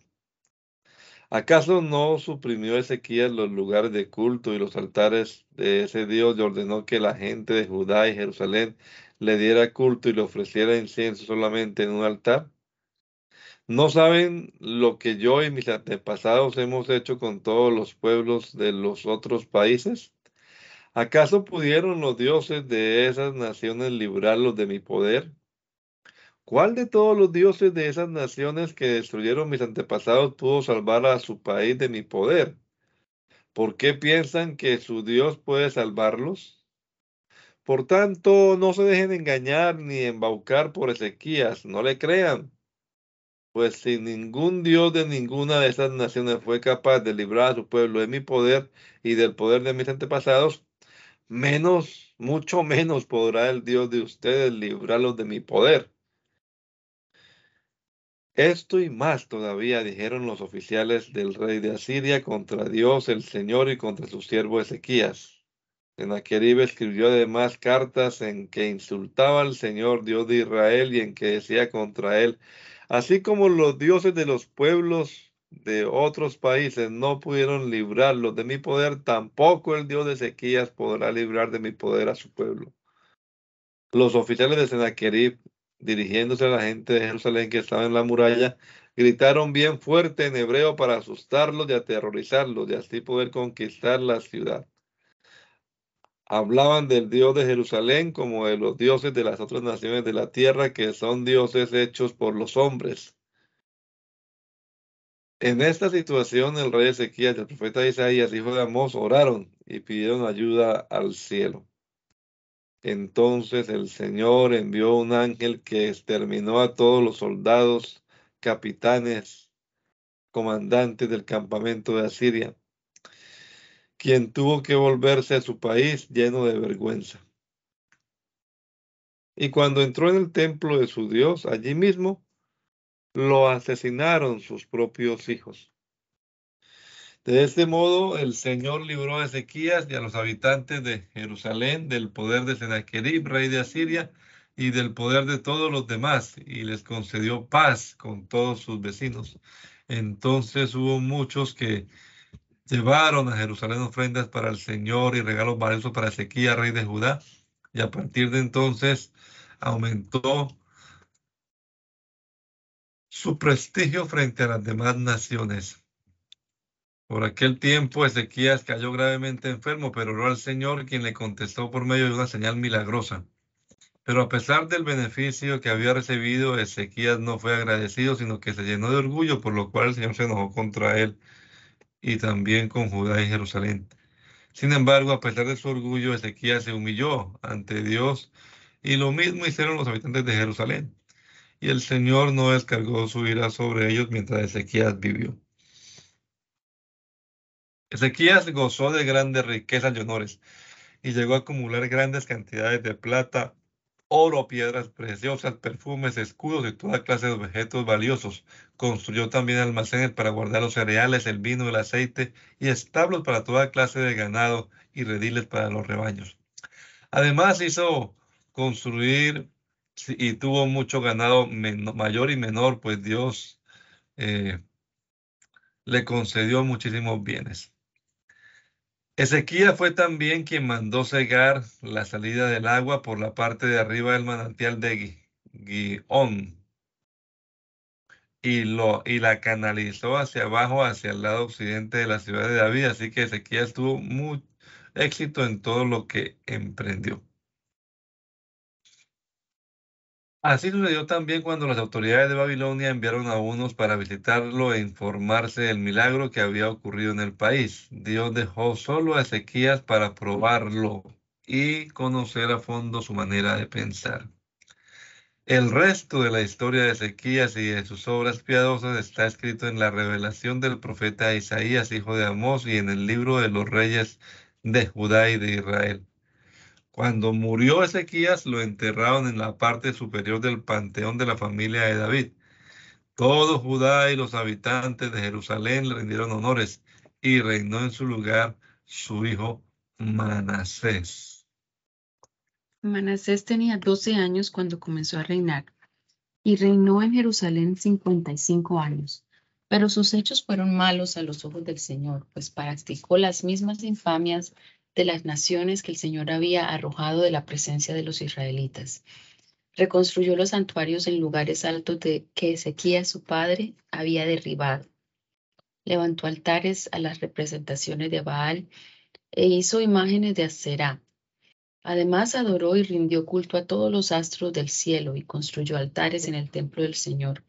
¿Acaso no suprimió Ezequías los lugares de culto y los altares de ese Dios y ordenó que la gente de Judá y Jerusalén le diera culto y le ofreciera incienso solamente en un altar? No saben lo que yo y mis antepasados hemos hecho con todos los pueblos de los otros países. ¿Acaso pudieron los dioses de esas naciones librarlos de mi poder? ¿Cuál de todos los dioses de esas naciones que destruyeron mis antepasados pudo salvar a su país de mi poder? ¿Por qué piensan que su Dios puede salvarlos? Por tanto, no se dejen engañar ni embaucar por Ezequías, no le crean pues si ningún Dios de ninguna de esas naciones fue capaz de librar a su pueblo de mi poder y del poder de mis antepasados, menos, mucho menos podrá el Dios de ustedes librarlos de mi poder. Esto y más todavía dijeron los oficiales del rey de Asiria contra Dios el Señor y contra su siervo Ezequías. Sennacherib escribió además cartas en que insultaba al Señor Dios de Israel y en que decía contra él, Así como los dioses de los pueblos de otros países no pudieron librarlos de mi poder, tampoco el Dios de Ezequías podrá librar de mi poder a su pueblo. Los oficiales de Sennacherib, dirigiéndose a la gente de Jerusalén que estaba en la muralla, gritaron bien fuerte en hebreo para asustarlos y aterrorizarlos y así poder conquistar la ciudad. Hablaban del Dios de Jerusalén como de los dioses de las otras naciones de la tierra, que son dioses hechos por los hombres. En esta situación, el rey Ezequiel y el profeta Isaías, hijo de Amós, oraron y pidieron ayuda al cielo. Entonces el Señor envió un ángel que exterminó a todos los soldados, capitanes, comandantes del campamento de Asiria quien tuvo que volverse a su país lleno de vergüenza. Y cuando entró en el templo de su Dios, allí mismo, lo asesinaron sus propios hijos. De este modo, el Señor libró a Ezequías y a los habitantes de Jerusalén del poder de Sennacherib, rey de Asiria, y del poder de todos los demás, y les concedió paz con todos sus vecinos. Entonces hubo muchos que Llevaron a Jerusalén ofrendas para el Señor y regalos valiosos para Ezequiel, rey de Judá, y a partir de entonces aumentó su prestigio frente a las demás naciones. Por aquel tiempo Ezequías cayó gravemente enfermo, pero oró al Señor, quien le contestó por medio de una señal milagrosa. Pero a pesar del beneficio que había recibido, Ezequías no fue agradecido, sino que se llenó de orgullo, por lo cual el Señor se enojó contra él y también con Judá y Jerusalén. Sin embargo, a pesar de su orgullo, Ezequías se humilló ante Dios y lo mismo hicieron los habitantes de Jerusalén. Y el Señor no descargó su ira sobre ellos mientras Ezequías vivió. Ezequías gozó de grandes riquezas y honores y llegó a acumular grandes cantidades de plata, oro, piedras preciosas, perfumes, escudos y toda clase de objetos valiosos. Construyó también almacenes para guardar los cereales, el vino, el aceite y establos para toda clase de ganado y rediles para los rebaños. Además hizo construir y tuvo mucho ganado mayor y menor, pues Dios eh, le concedió muchísimos bienes. Ezequiel fue también quien mandó cegar la salida del agua por la parte de arriba del manantial de Guión y, la canalizó hacia abajo, hacia el lado occidente de la ciudad de David. Así que Ezequiel tuvo mucho éxito en todo lo que emprendió. Así sucedió también cuando las autoridades de Babilonia enviaron a unos para visitarlo e informarse del milagro que había ocurrido en el país. Dios dejó solo a Ezequías para probarlo y conocer a fondo su manera de pensar. El resto de la historia de Ezequías y de sus obras piadosas está escrito en la revelación del profeta Isaías, hijo de Amós, y en el libro de los reyes de Judá y de Israel. Cuando murió Ezequías, lo enterraron en la parte superior del panteón de la familia de David. Todo Judá y los habitantes de Jerusalén le rindieron honores y reinó en su lugar su hijo Manasés. Manasés tenía 12 años cuando comenzó a reinar y reinó en Jerusalén 55 años. Pero sus hechos fueron malos a los ojos del Señor, pues practicó las mismas infamias de las naciones que el Señor había arrojado de la presencia de los israelitas. Reconstruyó los santuarios en lugares altos de que Ezequías, su padre, había derribado. Levantó altares a las representaciones de Baal e hizo imágenes de Aserá. Además adoró y rindió culto a todos los astros del cielo y construyó altares en el templo del Señor,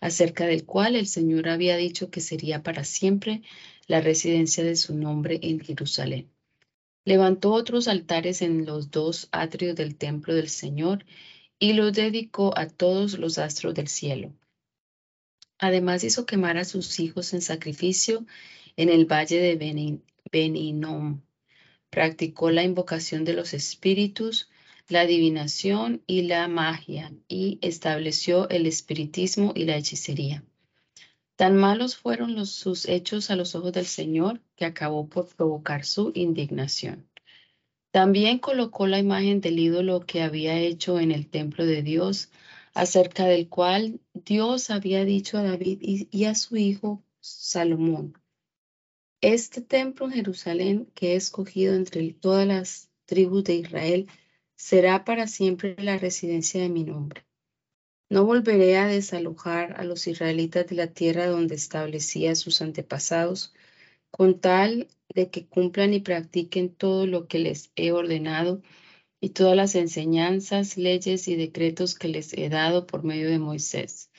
acerca del cual el Señor había dicho que sería para siempre la residencia de su nombre en Jerusalén. Levantó otros altares en los dos atrios del templo del Señor y los dedicó a todos los astros del cielo. Además hizo quemar a sus hijos en sacrificio en el valle de Beninom. Practicó la invocación de los espíritus, la adivinación y la magia, y estableció el espiritismo y la hechicería. Tan malos fueron los, sus hechos a los ojos del Señor que acabó por provocar su indignación. También colocó la imagen del ídolo que había hecho en el templo de Dios, acerca del cual Dios había dicho a David y, a su hijo Salomón. Este templo en Jerusalén, que he escogido entre todas las tribus de Israel, será para siempre la residencia de mi nombre. No volveré a desalojar a los israelitas de la tierra donde establecía a sus antepasados, con tal de que cumplan y practiquen todo lo que les he ordenado y todas las enseñanzas, leyes y decretos que les he dado por medio de Moisés.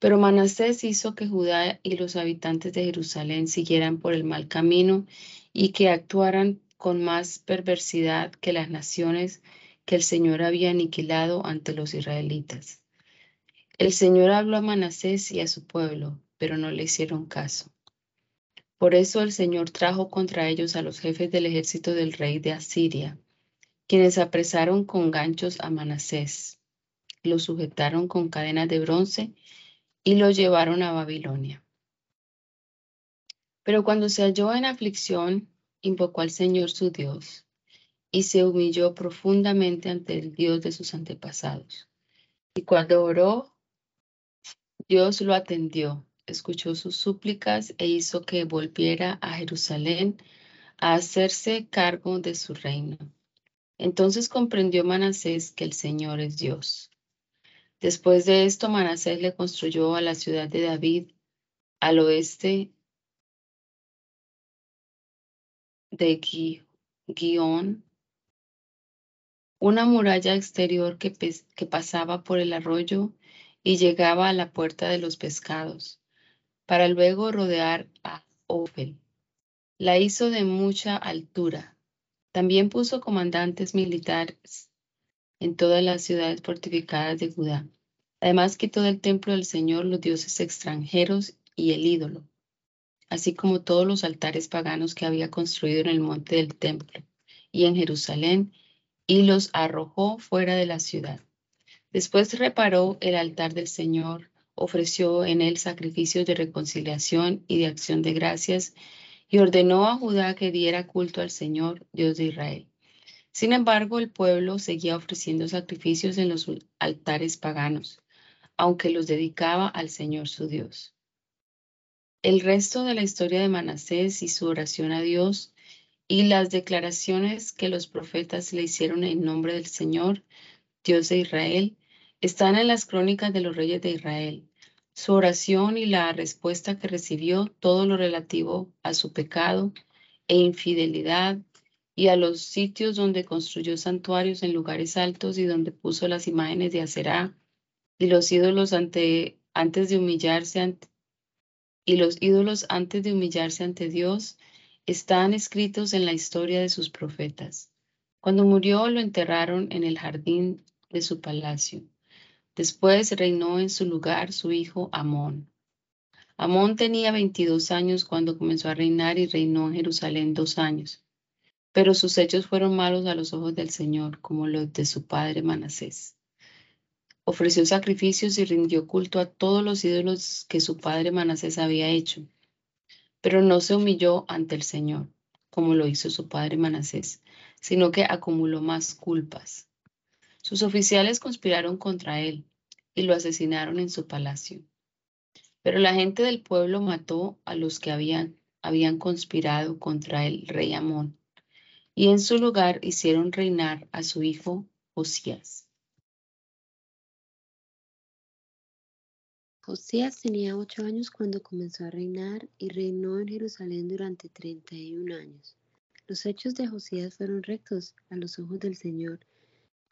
Pero Manasés hizo que Judá y los habitantes de Jerusalén siguieran por el mal camino y que actuaran con más perversidad que las naciones que el Señor había aniquilado ante los israelitas. El Señor habló a Manasés y a su pueblo, pero no le hicieron caso. Por eso el Señor trajo contra ellos a los jefes del ejército del rey de Asiria, quienes apresaron con ganchos a Manasés, lo sujetaron con cadenas de bronce y lo llevaron a Babilonia. Pero cuando se halló en aflicción, invocó al Señor su Dios y se humilló profundamente ante el Dios de sus antepasados. Y cuando oró, Dios lo atendió, escuchó sus súplicas e hizo que volviera a Jerusalén a hacerse cargo de su reino. Entonces comprendió Manasés que el Señor es Dios. Después de esto, Manasés le construyó a la ciudad de David al oeste de Guión, una muralla exterior que, que pasaba por el arroyo y llegaba a la puerta de los pescados, para luego rodear a Ophel. La hizo de mucha altura. También puso comandantes militares en todas las ciudades fortificadas de Judá. Además quitó del templo del Señor los dioses extranjeros y el ídolo, así como todos los altares paganos que había construido en el monte del templo y en Jerusalén, y los arrojó fuera de la ciudad. Después reparó el altar del Señor, ofreció en él sacrificios de reconciliación y de acción de gracias, y ordenó a Judá que diera culto al Señor, Dios de Israel. Sin embargo, el pueblo seguía ofreciendo sacrificios en los altares paganos, aunque los dedicaba al Señor su Dios. El resto de la historia de Manasés y su oración a Dios y las declaraciones que los profetas le hicieron en nombre del Señor, Dios de Israel, están en las crónicas de los reyes de Israel. Su oración y la respuesta que recibió, todo lo relativo a su pecado e infidelidad y a los sitios donde construyó santuarios en lugares altos y donde puso las imágenes de Aserá y los ídolos ante, antes de humillarse ante, y los ídolos antes de humillarse ante Dios están escritos en la historia de sus profetas. Cuando murió lo enterraron en el jardín de su palacio. Después reinó en su lugar su hijo Amón. Amón tenía 22 años cuando comenzó a reinar y reinó en Jerusalén dos años. Pero sus hechos fueron malos a los ojos del Señor, como los de su padre Manasés. Ofreció sacrificios y rindió culto a todos los ídolos que su padre Manasés había hecho, pero no se humilló ante el Señor, como lo hizo su padre Manasés, sino que acumuló más culpas. Sus oficiales conspiraron contra él y lo asesinaron en su palacio. Pero la gente del pueblo mató a los que habían, habían conspirado contra el rey Amón y en su lugar hicieron reinar a su hijo Josías. Josías tenía ocho años cuando comenzó a reinar y reinó en Jerusalén durante treinta y un años. Los hechos de Josías fueron rectos a los ojos del Señor,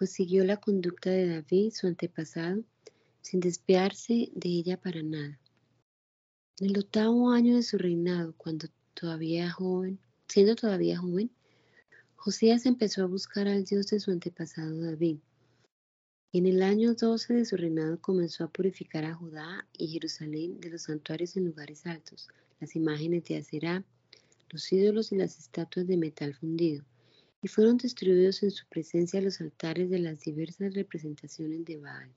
pues siguió la conducta de David, su antepasado, sin desviarse de ella para nada. En el octavo año de su reinado, cuando todavía joven, siendo todavía joven, Josías empezó a buscar al Dios de su antepasado David. Y en el año 12 de su reinado comenzó a purificar a Judá y Jerusalén de los santuarios en lugares altos, las imágenes de Aserá, los ídolos y las estatuas de metal fundido, y fueron destruidos en su presencia los altares de las diversas representaciones de Baal.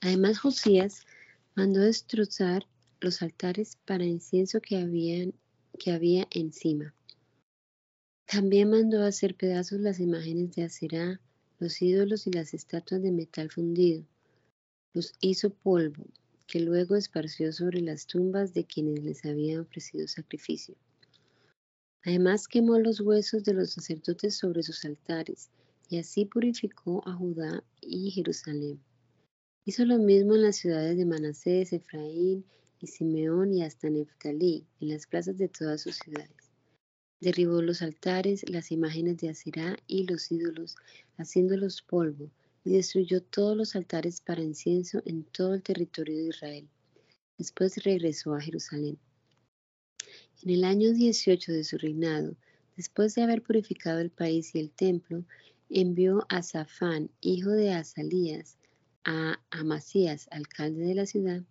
Además, Josías mandó destrozar los altares para incienso que, había encima también mandó hacer pedazos las imágenes de Aserá, los ídolos y las estatuas de metal fundido. Los hizo polvo, que luego esparció sobre las tumbas de quienes les habían ofrecido sacrificio. Además quemó los huesos de los sacerdotes sobre sus altares, y así purificó a Judá y Jerusalén. Hizo lo mismo en las ciudades de Manasés, Efraín y Simeón y hasta Neftalí, en las plazas de todas sus ciudades. Derribó los altares, las imágenes de Aserá y los ídolos, haciéndolos polvo, y destruyó todos los altares para incienso en todo el territorio de Israel. Después regresó a Jerusalén. En el año 18 de su reinado, después de haber purificado el país y el templo, envió a Safán, hijo de Azalías, a Amasías, alcalde de la ciudad,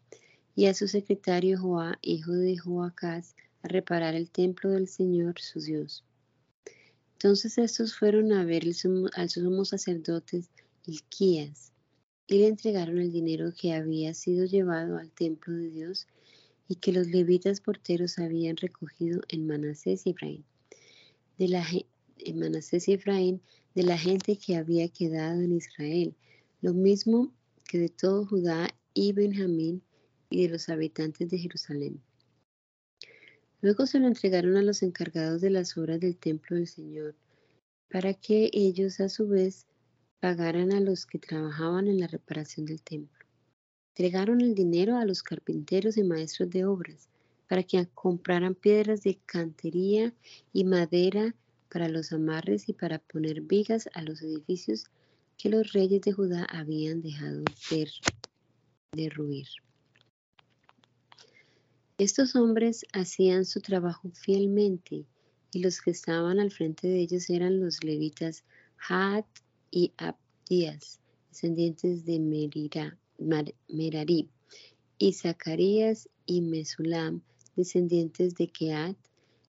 y a su secretario Joá, hijo de Joacás, reparar el templo del Señor su Dios. Entonces estos fueron a ver al sumo sacerdote Ilquías y le entregaron el dinero que había sido llevado al templo de Dios y que los levitas porteros habían recogido en Manasés y Efraín. De la, en Manasés y Efraín, de la gente que había quedado en Israel, lo mismo que de todo Judá y Benjamín y de los habitantes de Jerusalén. Luego se lo entregaron a los encargados de las obras del templo del Señor, para que ellos a su vez pagaran a los que trabajaban en la reparación del templo. Entregaron el dinero a los carpinteros y maestros de obras, para que compraran piedras de cantería y madera para los amarres y para poner vigas a los edificios que los reyes de Judá habían dejado de derruir. Estos hombres hacían su trabajo fielmente y los que estaban al frente de ellos eran los levitas Hat y Abdías, descendientes de Merari, y Zacarías y Mesulam, descendientes de Keat,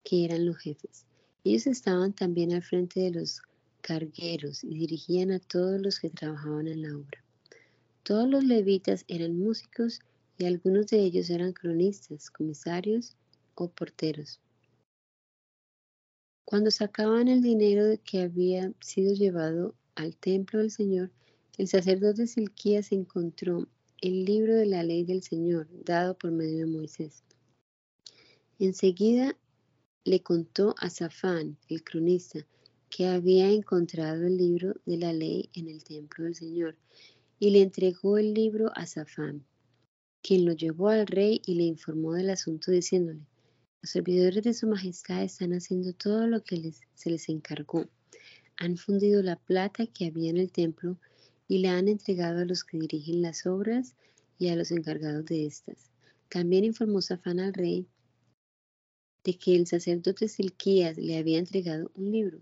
que eran los jefes. Ellos estaban también al frente de los cargueros y dirigían a todos los que trabajaban en la obra. Todos los levitas eran músicos y algunos de ellos eran cronistas, comisarios o porteros. Cuando sacaban el dinero que había sido llevado al templo del Señor, el sacerdote Silquías encontró el libro de la ley del Señor dado por medio de Moisés. Enseguida le contó a Safán, el cronista, que había encontrado el libro de la ley en el templo del Señor, y le entregó el libro a Safán, quien lo llevó al rey y le informó del asunto diciéndole, los servidores de su majestad están haciendo todo lo que se les encargó. Han fundido la plata que había en el templo y la han entregado a los que dirigen las obras y a los encargados de estas. También informó Safán al rey de que el sacerdote Silquías le había entregado un libro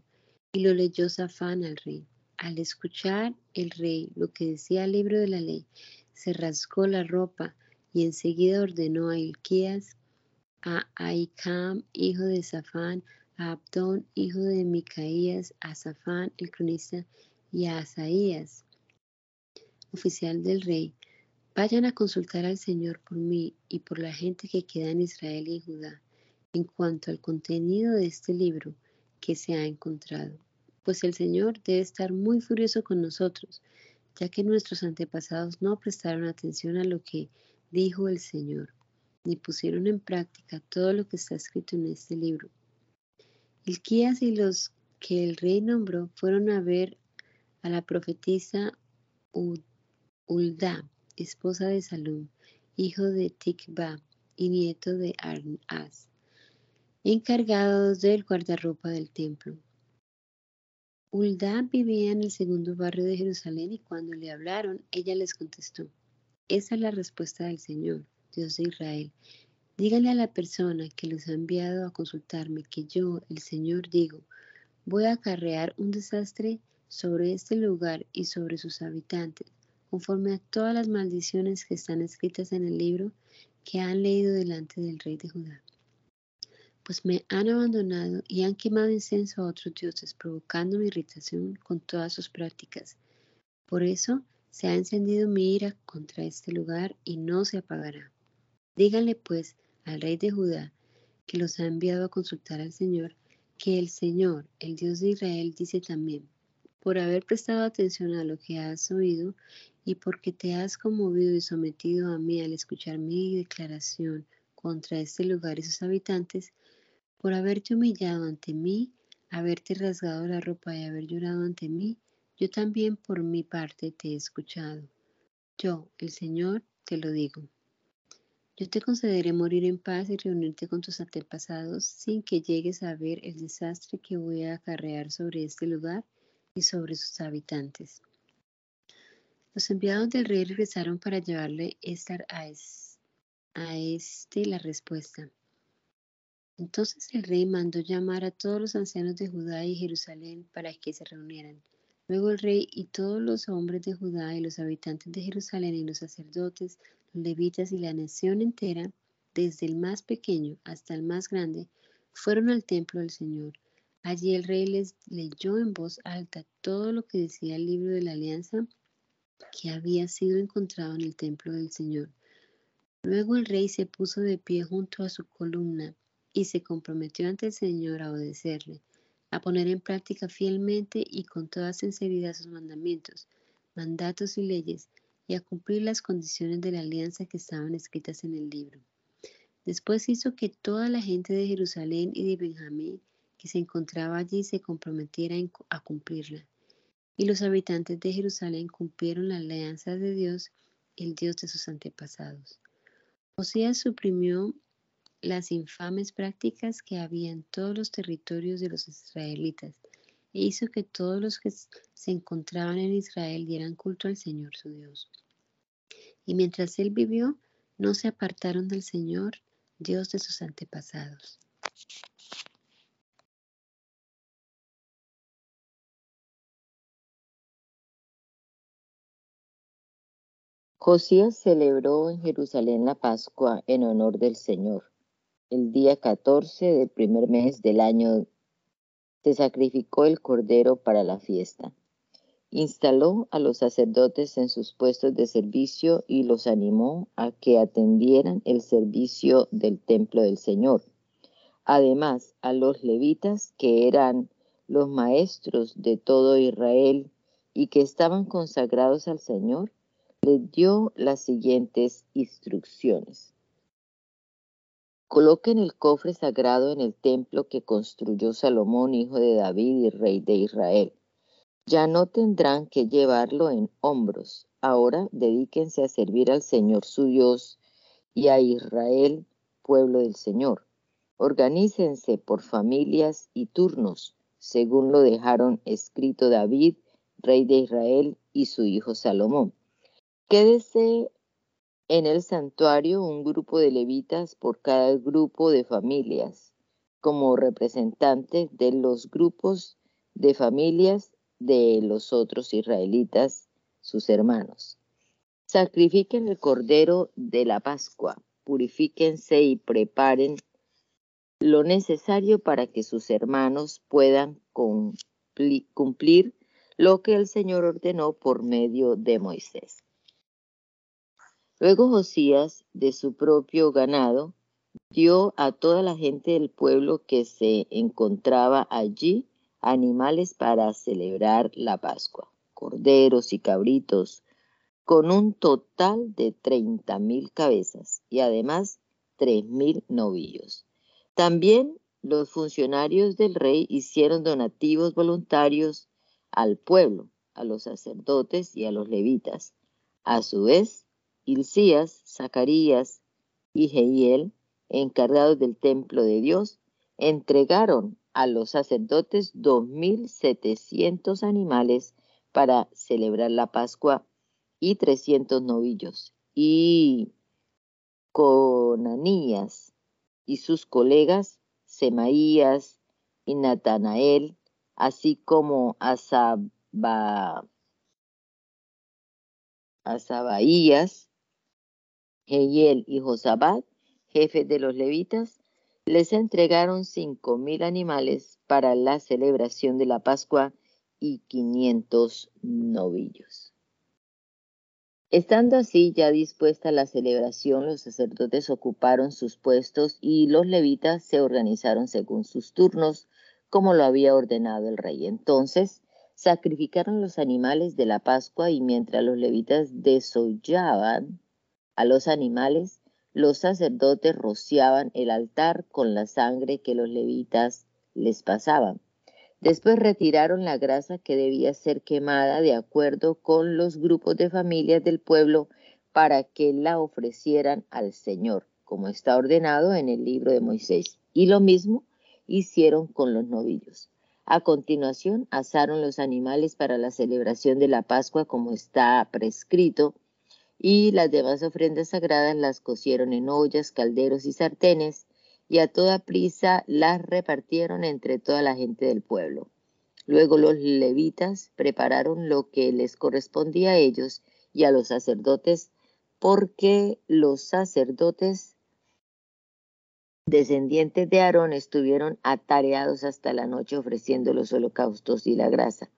y lo leyó Safán al rey. Al escuchar el rey lo que decía el libro de la ley, se rasgó la ropa y enseguida ordenó a Ilquías, a Aicam, hijo de Safán, a Abdón, hijo de Micaías, a Safán, el cronista, y a Asaías, oficial del rey, vayan a consultar al Señor por mí y por la gente que queda en Israel y Judá en cuanto al contenido de este libro que se ha encontrado, pues el Señor debe estar muy furioso con nosotros, ya que nuestros antepasados no prestaron atención a lo que dijo el Señor, ni pusieron en práctica todo lo que está escrito en este libro. Ilquías y los que el rey nombró fueron a ver a la profetisa Ulda, esposa de Salum, hijo de Tikba y nieto de Arnaz encargados del guardarropa del templo. Hulda vivía en el segundo barrio de Jerusalén y cuando le hablaron, ella les contestó, esa es la respuesta del Señor, Dios de Israel. Díganle a la persona que los ha enviado a consultarme que yo, el Señor, digo, voy a acarrear un desastre sobre este lugar y sobre sus habitantes, conforme a todas las maldiciones que están escritas en el libro que han leído delante del rey de Judá pues me han abandonado y han quemado incenso a otros dioses, provocando mi irritación con todas sus prácticas. Por eso se ha encendido mi ira contra este lugar y no se apagará. Díganle pues al rey de Judá, que los ha enviado a consultar al Señor, que el Señor, el Dios de Israel, dice también, por haber prestado atención a lo que has oído y porque te has conmovido y sometido a mí al escuchar mi declaración contra este lugar y sus habitantes, por haberte humillado ante mí, haberte rasgado la ropa y haber llorado ante mí, yo también por mi parte te he escuchado. Yo, el Señor, te lo digo. Yo te concederé morir en paz y reunirte con tus antepasados sin que llegues a ver el desastre que voy a acarrear sobre este lugar y sobre sus habitantes. Los enviados del rey regresaron para llevarle a, a este la respuesta. Entonces el rey mandó llamar a todos los ancianos de Judá y Jerusalén para que se reunieran. Luego el rey y todos los hombres de Judá y los habitantes de Jerusalén y los sacerdotes, los levitas y la nación entera, desde el más pequeño hasta el más grande, fueron al templo del Señor. Allí el rey les leyó en voz alta todo lo que decía el libro de la alianza que había sido encontrado en el templo del Señor. Luego el rey se puso de pie junto a su columna y se comprometió ante el Señor a obedecerle, a poner en práctica fielmente y con toda sinceridad sus mandamientos, mandatos y leyes, y a cumplir las condiciones de la alianza que estaban escritas en el libro. Después hizo que toda la gente de Jerusalén y de Benjamín que se encontraba allí se comprometiera a cumplirla. Y los habitantes de Jerusalén cumplieron la alianza de Dios, el Dios de sus antepasados. Osías suprimió las infames prácticas que había en todos los territorios de los israelitas e hizo que todos los que se encontraban en Israel dieran culto al Señor su Dios. Y mientras él vivió, no se apartaron del Señor, Dios de sus antepasados. Josías celebró en Jerusalén la Pascua en honor del Señor. El día 14 del primer mes del año se sacrificó el cordero para la fiesta. Instaló a los sacerdotes en sus puestos de servicio y los animó a que atendieran el servicio del templo del Señor. Además, a los levitas, que eran los maestros de todo Israel y que estaban consagrados al Señor, les dio las siguientes instrucciones. Coloquen el cofre sagrado en el templo que construyó Salomón, hijo de David y rey de Israel. Ya no tendrán que llevarlo en hombros. Ahora dedíquense a servir al Señor su Dios y a Israel, pueblo del Señor. Organícense por familias y turnos, según lo dejaron escrito David, rey de Israel, y su hijo Salomón. Quédese en el santuario un grupo de levitas por cada grupo de familias, como representantes de los grupos de familias de los otros israelitas, sus hermanos. Sacrifiquen el cordero de la Pascua, purifíquense y preparen lo necesario para que sus hermanos puedan cumplir lo que el Señor ordenó por medio de Moisés. Luego Josías, de su propio ganado, dio a toda la gente del pueblo que se encontraba allí animales para celebrar la Pascua, corderos y cabritos, con un total de treinta mil cabezas y además tres mil novillos. También los funcionarios del rey hicieron donativos voluntarios al pueblo, a los sacerdotes y a los levitas. A su vez, Hilcías, Zacarías y Jehiel, encargados del templo de Dios, entregaron a los sacerdotes 2.700 animales para celebrar la Pascua y 300 novillos. Y Conanías y sus colegas, Semaías y Natanael, así como Asabaías, Jehiel y Josabad, jefes de los levitas, les entregaron cinco mil animales para la celebración de la Pascua y quinientos novillos. Estando así ya dispuesta la celebración, los sacerdotes ocuparon sus puestos y los levitas se organizaron según sus turnos, como lo había ordenado el rey. Entonces sacrificaron los animales de la Pascua y mientras los levitas desollaban a los animales, los sacerdotes rociaban el altar con la sangre que los levitas les pasaban. Después retiraron la grasa que debía ser quemada de acuerdo con los grupos de familias del pueblo para que la ofrecieran al Señor, como está ordenado en el libro de Moisés. Y lo mismo hicieron con los novillos. A continuación, asaron los animales para la celebración de la Pascua como está prescrito y las demás ofrendas sagradas las cocieron en ollas, calderos y sartenes, y a toda prisa las repartieron entre toda la gente del pueblo. Luego los levitas prepararon lo que les correspondía a ellos y a los sacerdotes, porque los sacerdotes descendientes de Aarón estuvieron atareados hasta la noche ofreciendo los holocaustos y la grasa.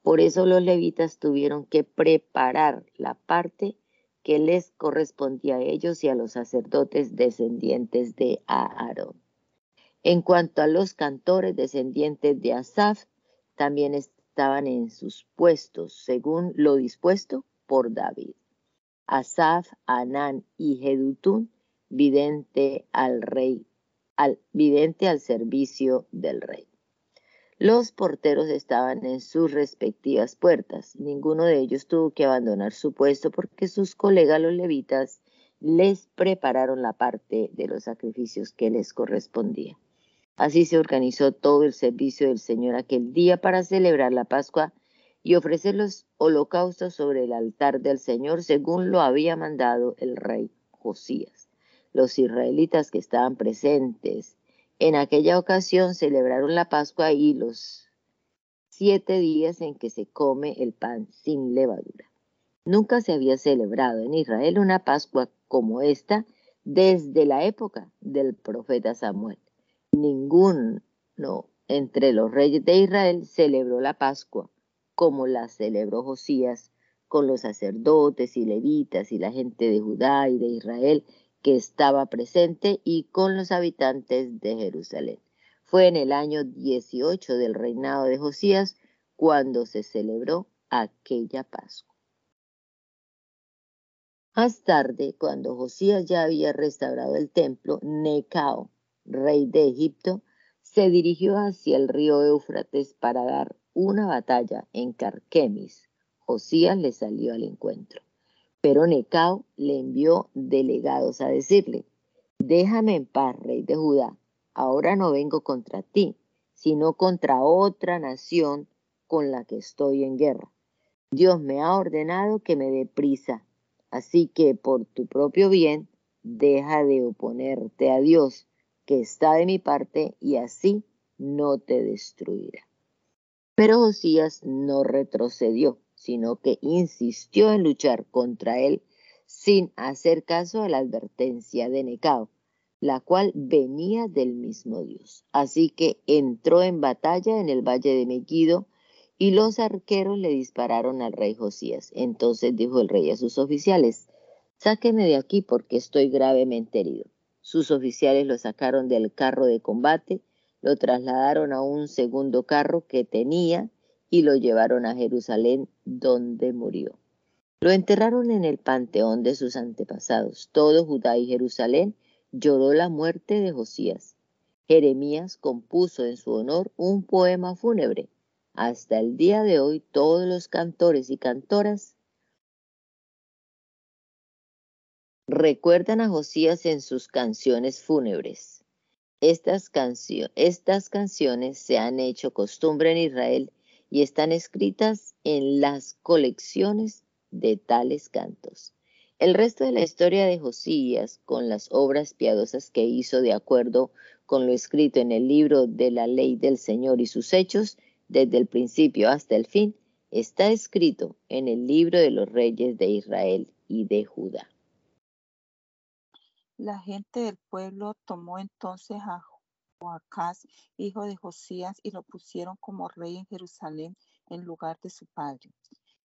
Por eso los levitas tuvieron que preparar la parte que les correspondía a ellos y a los sacerdotes descendientes de Aarón. En cuanto a los cantores descendientes de Asaf, también estaban en sus puestos, según lo dispuesto por David. Asaf, Anán y Jedutún, vidente al rey, vidente al servicio del rey. Los porteros estaban en sus respectivas puertas. Ninguno de ellos tuvo que abandonar su puesto porque sus colegas los levitas les prepararon la parte de los sacrificios que les correspondía. Así se organizó todo el servicio del Señor aquel día para celebrar la Pascua y ofrecer los holocaustos sobre el altar del Señor según lo había mandado el rey Josías. Los israelitas que estaban presentes en aquella ocasión celebraron la Pascua y los siete días en que se come el pan sin levadura. Nunca se había celebrado en Israel una Pascua como esta desde la época del profeta Samuel. Ninguno entre los reyes de Israel celebró la Pascua como la celebró Josías con los sacerdotes y levitas y la gente de Judá y de Israel que estaba presente y con los habitantes de Jerusalén. Fue en el año 18 del reinado de Josías cuando se celebró aquella Pascua. Más tarde, cuando Josías ya había restaurado el templo, Necao, rey de Egipto, se dirigió hacia el río Éufrates para dar una batalla en Carquemis. Josías le salió al encuentro. Pero Necao le envió delegados a decirle, déjame en paz, rey de Judá, ahora no vengo contra ti, sino contra otra nación con la que estoy en guerra. Dios me ha ordenado que me dé prisa Así que por tu propio bien, deja de oponerte a Dios, que está de mi parte, y así no te destruirá. Pero Josías no retrocedió, sino que insistió en luchar contra él sin hacer caso a la advertencia de Necao, la cual venía del mismo Dios. Así que entró en batalla en el valle de Mequido y los arqueros le dispararon al rey Josías. Entonces dijo el rey a sus oficiales, sáqueme de aquí porque estoy gravemente herido. Sus oficiales lo sacaron del carro de combate, lo trasladaron a un segundo carro que tenía y lo llevaron a Jerusalén donde murió. Lo enterraron en el panteón de sus antepasados. Todo Judá y Jerusalén lloró la muerte de Josías. Jeremías compuso en su honor un poema fúnebre hasta el día de hoy, todos los cantores y cantoras recuerdan a Josías en sus canciones fúnebres. Estas, estas canciones se han hecho costumbre en Israel y están escritas en las colecciones de tales cantos. El resto de la historia de Josías, con las obras piadosas que hizo de acuerdo con lo escrito en el libro de la ley del Señor y sus hechos, desde el principio hasta el fin, está escrito en el libro de los reyes de Israel y de Judá. La gente del pueblo tomó entonces a Joacás, hijo de Josías, y lo pusieron como rey en Jerusalén en lugar de su padre.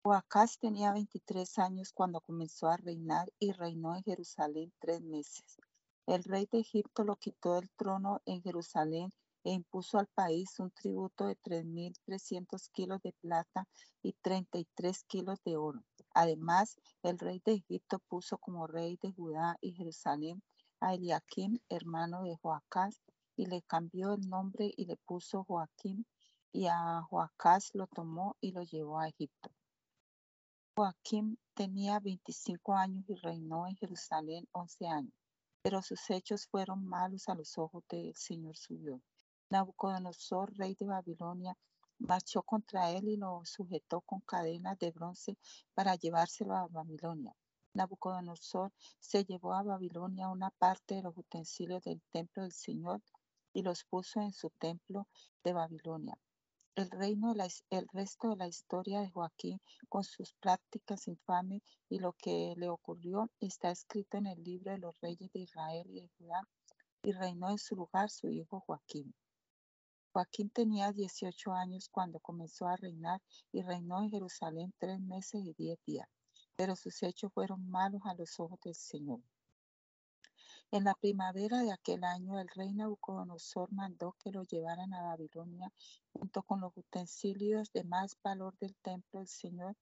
Joacás tenía 23 años cuando comenzó a reinar y reinó en Jerusalén tres meses. El rey de Egipto lo quitó del trono en Jerusalén e impuso al país un tributo de 3.300 kilos de plata y 33 kilos de oro. Además, el rey de Egipto puso como rey de Judá y Jerusalén a Eliakim, hermano de Joacás, y le cambió el nombre y le puso Joaquín, y a Joacás lo tomó y lo llevó a Egipto. Joaquín tenía 25 años y reinó en Jerusalén 11 años, pero sus hechos fueron malos a los ojos del Señor su Dios. Nabucodonosor, rey de Babilonia, marchó contra él y lo sujetó con cadenas de bronce para llevárselo a Babilonia. Nabucodonosor se llevó a Babilonia una parte de los utensilios del templo del Señor y los puso en su templo de Babilonia. El, reino, el resto de la historia de Joaquín con sus prácticas infames y lo que le ocurrió está escrito en el libro de los reyes de Israel y de Judá y reinó en su lugar su hijo Joaquín. Joaquín tenía 18 años cuando comenzó a reinar y reinó en Jerusalén tres meses y diez días, pero sus hechos fueron malos a los ojos del Señor. En la primavera de aquel año, el rey Nabucodonosor mandó que lo llevaran a Babilonia junto con los utensilios de más valor del templo del Señor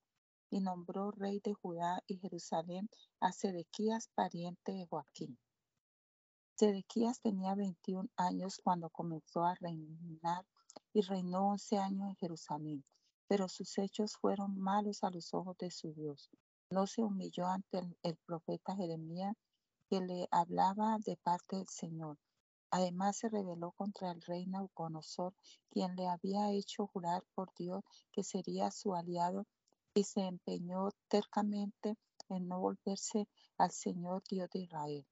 y nombró rey de Judá y Jerusalén a Sedequías, pariente de Joaquín. Sedequías tenía 21 años cuando comenzó a reinar y reinó 11 años en Jerusalén, pero sus hechos fueron malos a los ojos de su Dios. no se humilló ante el, profeta Jeremías que le hablaba de parte del Señor. Además se rebeló contra el rey Nauconosor, quien le había hecho jurar por Dios que sería su aliado y se empeñó tercamente en no volverse al Señor Dios de Israel.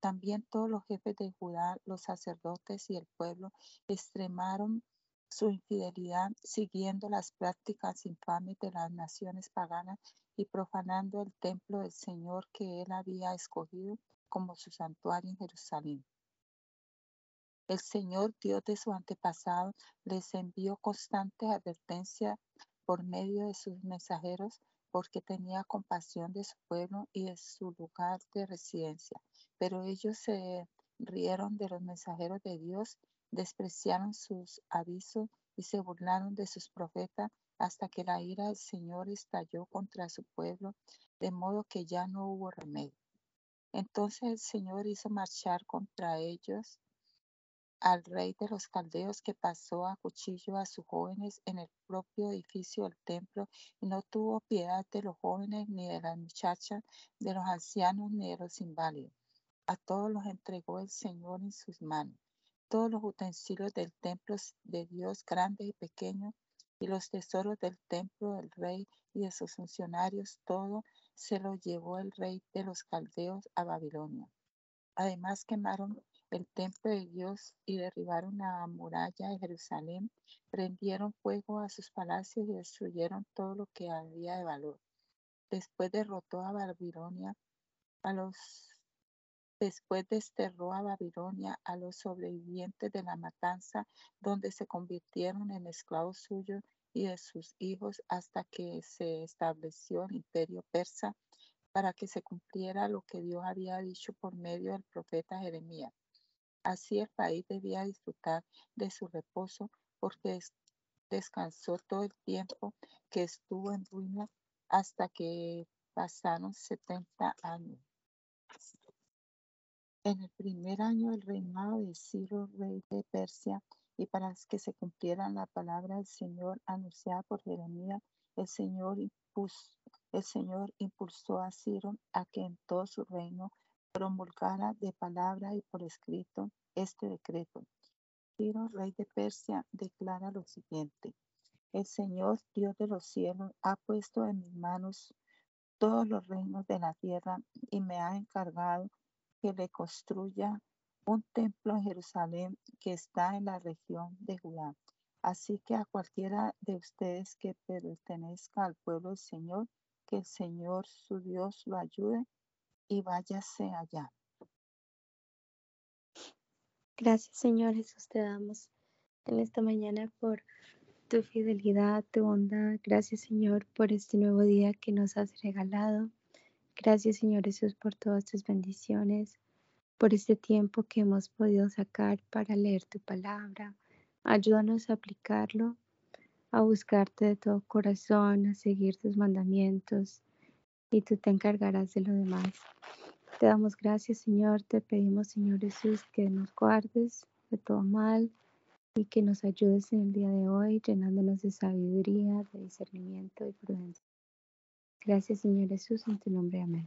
También todos los jefes de Judá, los sacerdotes y el pueblo extremaron su infidelidad siguiendo las prácticas infames de las naciones paganas y profanando el templo del Señor que él había escogido como su santuario en Jerusalén. El Señor Dios de su antepasado les envió constante advertencia por medio de sus mensajeros porque tenía compasión de su pueblo y de su lugar de residencia. Pero ellos se rieron de los mensajeros de Dios, despreciaron sus avisos y se burlaron de sus profetas hasta que la ira del Señor estalló contra su pueblo, de modo que ya no hubo remedio. Entonces el Señor hizo marchar contra ellos al rey de los caldeos que pasó a cuchillo a sus jóvenes en el propio edificio del templo y no tuvo piedad de los jóvenes ni de las muchachas, de los ancianos ni de los inválidos. A todos los entregó el Señor en sus manos. Todos los utensilios del templo de Dios, grandes y pequeños, y los tesoros del templo del rey y de sus funcionarios, todo se lo llevó el rey de los caldeos a Babilonia. Además quemaron el templo de Dios y derribaron la muralla de Jerusalén, prendieron fuego a sus palacios y destruyeron todo lo que había de valor. Después derrotó a Babilonia, a los después desterró a Babilonia a los sobrevivientes de la matanza, donde se convirtieron en esclavos suyos y de sus hijos hasta que se estableció el imperio persa para que se cumpliera lo que Dios había dicho por medio del profeta Jeremías. Así el país debía disfrutar de su reposo porque descansó todo el tiempo que estuvo en ruina hasta que pasaron 70 años. En el primer año del reinado de Ciro, rey de Persia, y para que se cumpliera la palabra del Señor anunciada por Jeremías, el Señor, el Señor impulsó a Ciro a que en todo su reino promulgara de palabra y por escrito este decreto. Ciro, rey de Persia, declara lo siguiente. El Señor, Dios de los cielos, ha puesto en mis manos todos los reinos de la tierra y me ha encargado que le construya un templo en Jerusalén que está en la región de Judá. Así que a cualquiera de ustedes que pertenezca al pueblo del Señor, que el Señor su Dios lo ayude y váyase allá. Gracias, Señor Jesús, te damos en esta mañana por tu fidelidad, tu bondad. Gracias, Señor, por este nuevo día que nos has regalado. Gracias, Señor Jesús, por todas tus bendiciones, por este tiempo que hemos podido sacar para leer tu palabra. Ayúdanos a aplicarlo, a buscarte de todo corazón, a seguir tus mandamientos y tú te encargarás de lo demás. Te damos gracias, Señor. Te pedimos, Señor Jesús, que nos guardes de todo mal y que nos ayudes en el día de hoy, llenándonos de sabiduría, de discernimiento y prudencia. Gracias, Señor Jesús, en tu nombre. Amén.